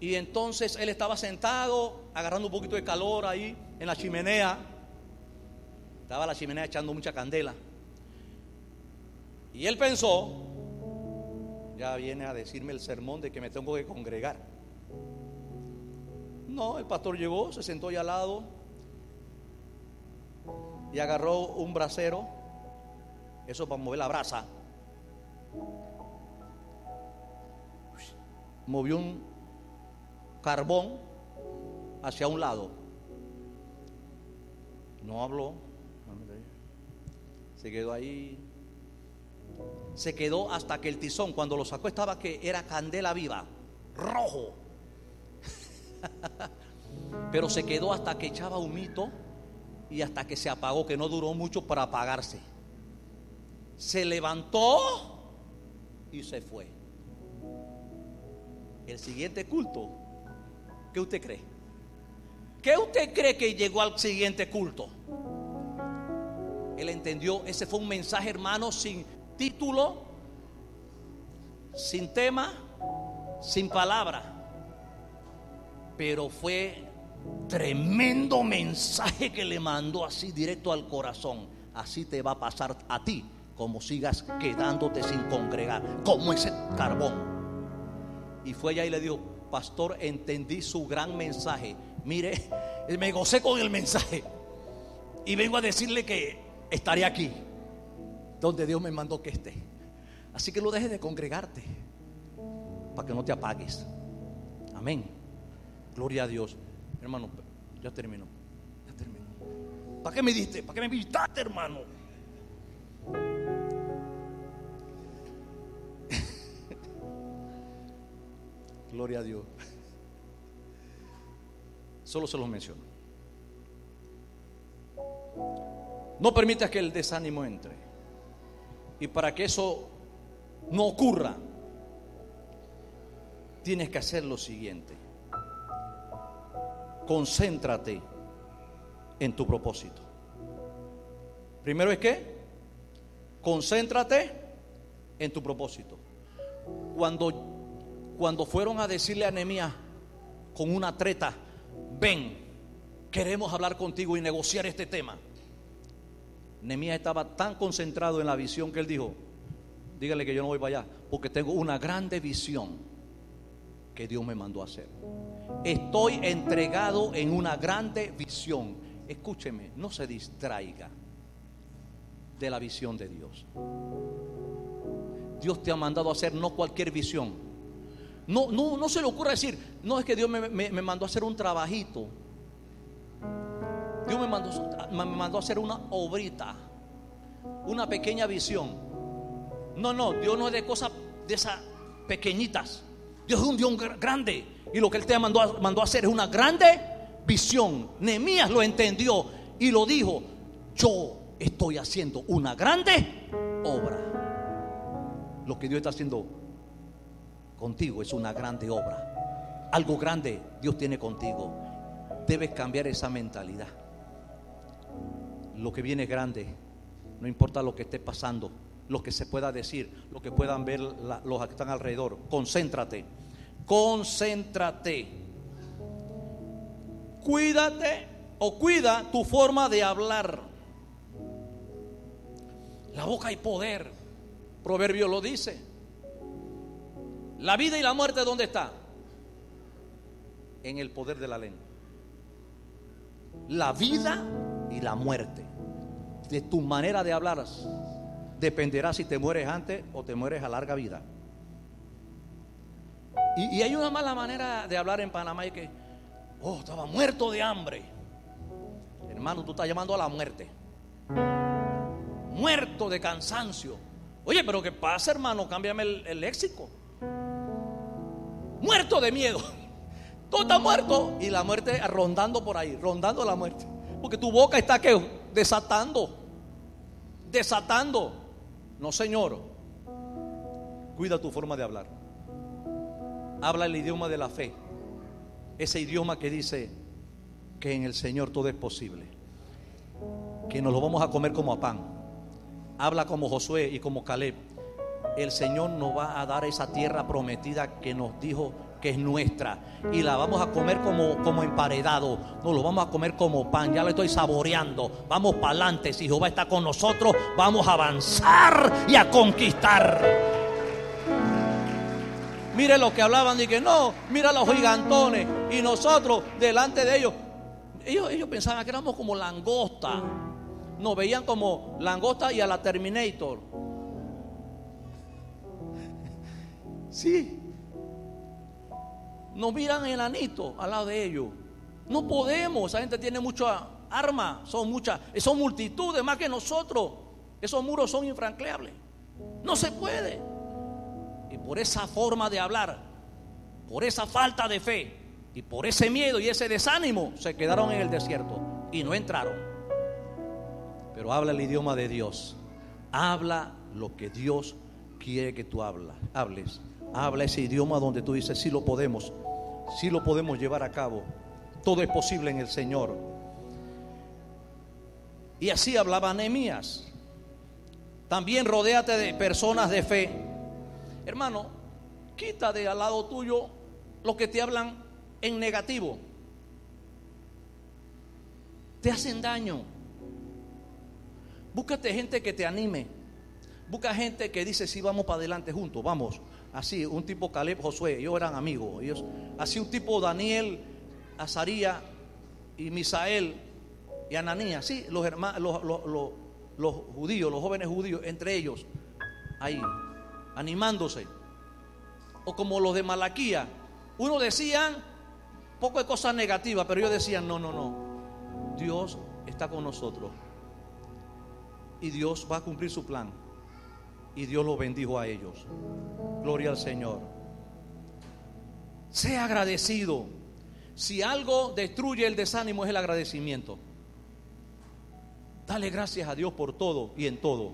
Y entonces él estaba sentado, agarrando un poquito de calor ahí en la chimenea. Estaba la chimenea echando mucha candela. Y él pensó ya viene a decirme el sermón de que me tengo que congregar. No, el pastor llegó, se sentó ahí al lado y agarró un brasero, eso para mover la brasa. Movió un carbón hacia un lado. No habló. Se quedó ahí. Se quedó hasta que el tizón, cuando lo sacó, estaba que era candela viva, rojo. Pero se quedó hasta que echaba humito y hasta que se apagó, que no duró mucho para apagarse. Se levantó y se fue. El siguiente culto, ¿qué usted cree? ¿Qué usted cree que llegó al siguiente culto? Él entendió, ese fue un mensaje hermano sin título, sin tema, sin palabra. Pero fue tremendo mensaje que le mandó así directo al corazón. Así te va a pasar a ti, como sigas quedándote sin congregar, como ese carbón. Y fue allá y le dijo, pastor, entendí su gran mensaje. Mire, me gocé con el mensaje. Y vengo a decirle que estaré aquí, donde Dios me mandó que esté. Así que lo dejes de congregarte, para que no te apagues. Amén. Gloria a Dios. Hermano, ya terminó. Ya terminó. ¿Para qué me diste? ¿Para qué me invitaste, hermano? Gloria a Dios. Solo se los menciono. No permitas que el desánimo entre. Y para que eso no ocurra, tienes que hacer lo siguiente concéntrate en tu propósito. Primero es que, concéntrate en tu propósito. Cuando, cuando fueron a decirle a Nehemías con una treta, ven, queremos hablar contigo y negociar este tema. Nehemías estaba tan concentrado en la visión que él dijo, dígale que yo no voy para allá, porque tengo una grande visión que Dios me mandó a hacer. Estoy entregado en una grande visión. Escúcheme, no se distraiga de la visión de Dios. Dios te ha mandado a hacer no cualquier visión. No, no, no se le ocurra decir, no es que Dios me, me mandó a hacer un trabajito. Dios me mandó, a hacer una obrita, una pequeña visión. No, no, Dios no es de cosas de esas pequeñitas. Dios es un Dios grande. Y lo que Él te mandó a hacer es una grande visión. Nehemías lo entendió y lo dijo. Yo estoy haciendo una grande obra. Lo que Dios está haciendo contigo es una grande obra. Algo grande Dios tiene contigo. Debes cambiar esa mentalidad. Lo que viene grande, no importa lo que esté pasando, lo que se pueda decir, lo que puedan ver los que están alrededor. Concéntrate, concéntrate. Cuídate o cuida tu forma de hablar. La boca hay poder. Proverbio lo dice. La vida y la muerte, ¿dónde está? En el poder de la lengua. La vida y la muerte. De tu manera de hablar dependerá si te mueres antes o te mueres a larga vida. Y, hay una mala manera de hablar en Panamá y que, oh, estaba muerto de hambre. Hermano, tú estás llamando a la muerte. Muerto de cansancio. Oye, pero ¿qué pasa, hermano? Cámbiame el, léxico. Muerto de miedo. Tú estás muerto. Y la muerte rondando por ahí, rondando la muerte. Porque tu boca está que desatando. Desatando. No, Señor. Cuida tu forma de hablar. Habla el idioma de la fe. Ese idioma que dice que en el Señor todo es posible. Que nos lo vamos a comer como a pan. Habla como Josué y como Caleb. El Señor nos va a dar esa tierra prometida que nos dijo que es nuestra y la vamos a comer como, como emparedado, no lo vamos a comer como pan, ya lo estoy saboreando, vamos para adelante, si Jehová está con nosotros, vamos a avanzar y a conquistar. Mire lo que hablaban y que no, mira los gigantones. Y nosotros delante de ellos, ellos, ellos pensaban que éramos como langosta. Nos veían como langosta y a la Terminator. Sí. Nos miran enanitos al lado de ellos. No podemos, esa gente tiene mucha arma, son muchas, son multitudes más que nosotros. Esos muros son infranqueables. No se puede. Y por esa forma de hablar, por esa falta de fe y por ese miedo y ese desánimo, se quedaron en el desierto y no entraron. Pero habla el idioma de Dios. Habla lo que Dios quiere que tú hablas, hables. Habla ese idioma donde tú dices, sí lo podemos, sí lo podemos llevar a cabo. Todo es posible en el Señor. Y así hablaba Nehemías. También rodéate de personas de fe. Hermano, quita de al lado tuyo lo que te hablan en negativo. Te hacen daño. Búscate gente que te anime. Busca gente que dice, sí, vamos para adelante juntos, vamos. Así, un tipo Caleb, Josué, ellos eran amigos. Ellos, así un tipo Daniel, Azaría y Misael y Ananías. Sí, los, hermanos, los, los judíos, los jóvenes judíos, entre ellos, ahí, animándose. O como los de Malaquía, uno decían poco de cosas negativas, pero ellos decían, no, no, no, Dios está con nosotros. Y Dios va a cumplir su plan. Y Dios los bendijo a ellos. Gloria al Señor. Sea agradecido. Si algo destruye el desánimo es el agradecimiento. Dale gracias a Dios por todo y en todo.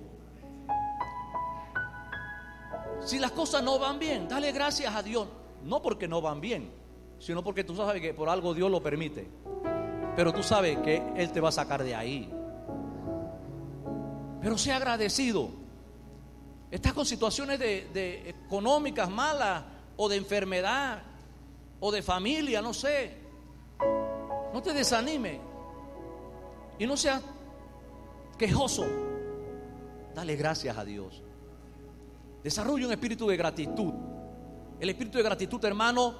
Si las cosas no van bien, dale gracias a Dios. No porque no van bien, sino porque tú sabes que por algo Dios lo permite. Pero tú sabes que Él te va a sacar de ahí. Pero sea agradecido. Estás con situaciones de, económicas malas o de enfermedad o de familia, no sé. No te desanime. Y no seas quejoso, dale gracias a Dios. Desarrolla un espíritu de gratitud. El espíritu de gratitud, hermano,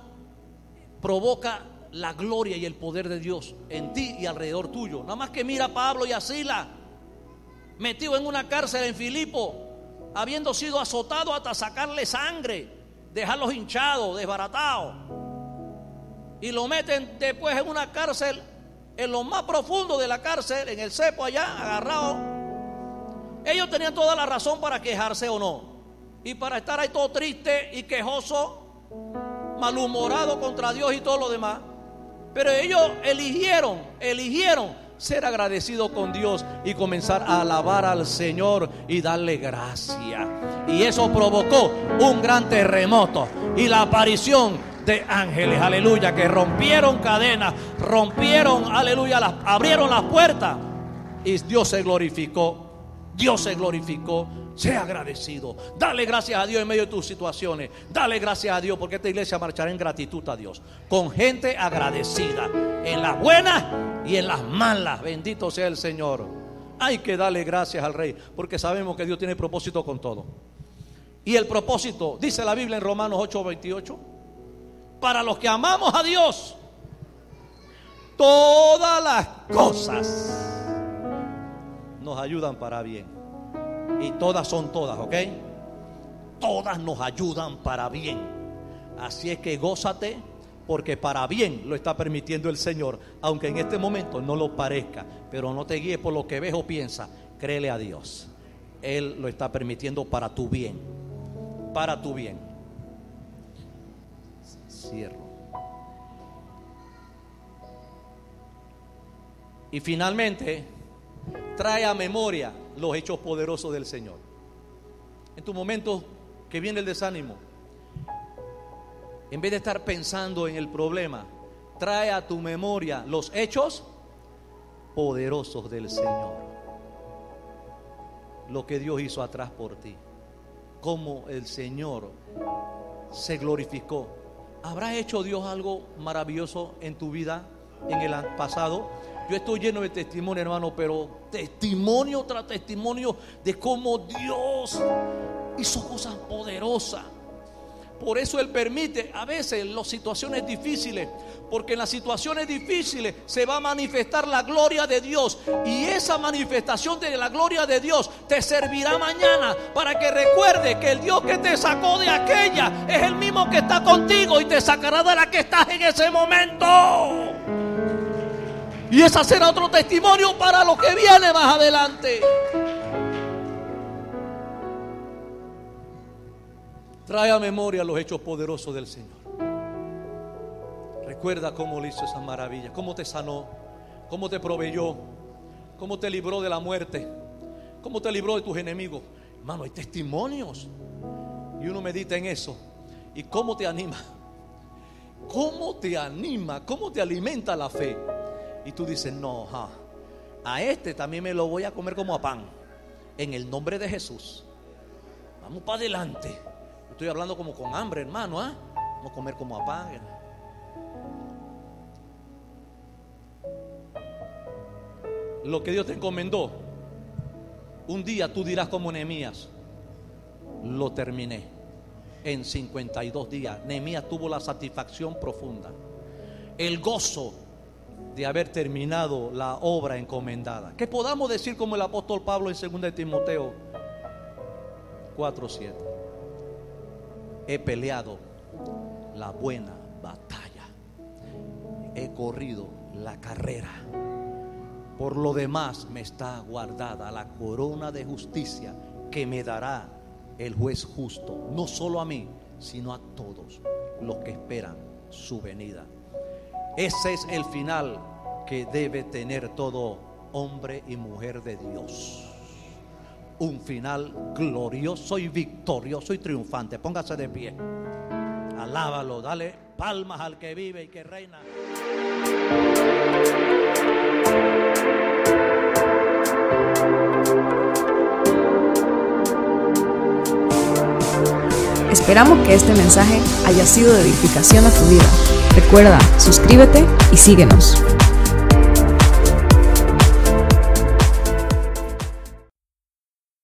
provoca la gloria y el poder de Dios en ti y alrededor tuyo. Nada más que mira a Pablo y a Sila, metido en una cárcel en Filipo, habiendo sido azotado hasta sacarle sangre, dejarlos hinchados, desbaratados. Y lo meten después en una cárcel en lo más profundo de la cárcel, en el cepo allá, agarrado. Ellos tenían toda la razón para quejarse o no. Y para estar ahí todo triste y quejoso, malhumorado contra Dios y todo lo demás. Pero ellos eligieron, eligieron ser agradecidos con Dios y comenzar a alabar al Señor y darle gracia. Y eso provocó un gran terremoto y la aparición de ángeles, aleluya, que rompieron cadenas, rompieron, aleluya, abrieron las puertas y Dios se glorificó. Dios se glorificó. Sea agradecido. Dale gracias a Dios en medio de tus situaciones. Dale gracias a Dios porque esta iglesia marchará en gratitud a Dios. Con gente agradecida. En las buenas y en las malas. Bendito sea el Señor. Hay que darle gracias al Rey porque sabemos que Dios tiene propósito con todo. Y el propósito, dice la Biblia en Romanos 8:28 para los que amamos a Dios, todas las cosas nos ayudan para bien. Y todas son todas, ¿ok? Todas nos ayudan para bien. Así es que gózate porque para bien lo está permitiendo el Señor, aunque en este momento no lo parezca, pero no te guíes por lo que ves o piensas, créele a Dios. Él lo está permitiendo para tu bien, para tu bien. Y finalmente, trae a memoria los hechos poderosos del Señor. En tu momento que viene el desánimo, en vez de estar pensando en el problema, trae a tu memoria los hechos poderosos del Señor. Lo que Dios hizo atrás por ti. Cómo el Señor se glorificó ¿Habrá hecho Dios algo maravilloso en tu vida en el pasado? Yo estoy lleno de testimonio, hermano, pero testimonio tras testimonio de cómo Dios hizo cosas poderosas. Por eso Él permite a veces las situaciones difíciles, porque en las situaciones difíciles se va a manifestar la gloria de Dios. Y esa manifestación de la gloria de Dios te servirá mañana para que recuerde que el Dios que te sacó de aquella es el mismo que está contigo y te sacará de la que estás en ese momento. Y ese será otro testimonio para lo que viene más adelante. Trae a memoria los hechos poderosos del Señor. Recuerda cómo le hizo esa maravilla, cómo te sanó, cómo te proveyó, cómo te libró de la muerte, cómo te libró de tus enemigos. Hermano, hay testimonios. Y uno medita en eso. ¿Y cómo te anima? ¿Cómo te anima? ¿Cómo te alimenta la fe? Y tú dices, no, a este también me lo voy a comer como a pan. En el nombre de Jesús. Vamos para adelante. Estoy hablando como con hambre, hermano. ¿ah? Vamos a comer como a pan. Lo que Dios te encomendó. Un día tú dirás como Nehemías. Lo terminé. En 52 días. Nehemías tuvo la satisfacción profunda. El gozo de haber terminado la obra encomendada. Que podamos decir como el apóstol Pablo en 2 Timoteo 4:7 he peleado la buena batalla. He corrido la carrera. Por lo demás me está guardada la corona de justicia que me dará el juez justo, no solo a mí, sino a todos los que esperan su venida. Ese es el final que debe tener todo hombre y mujer de Dios un final glorioso y victorioso y triunfante. Póngase de pie. Alábalo, dale palmas al que vive y que reina. Esperamos que este mensaje haya sido de edificación a tu vida. Recuerda, suscríbete y síguenos.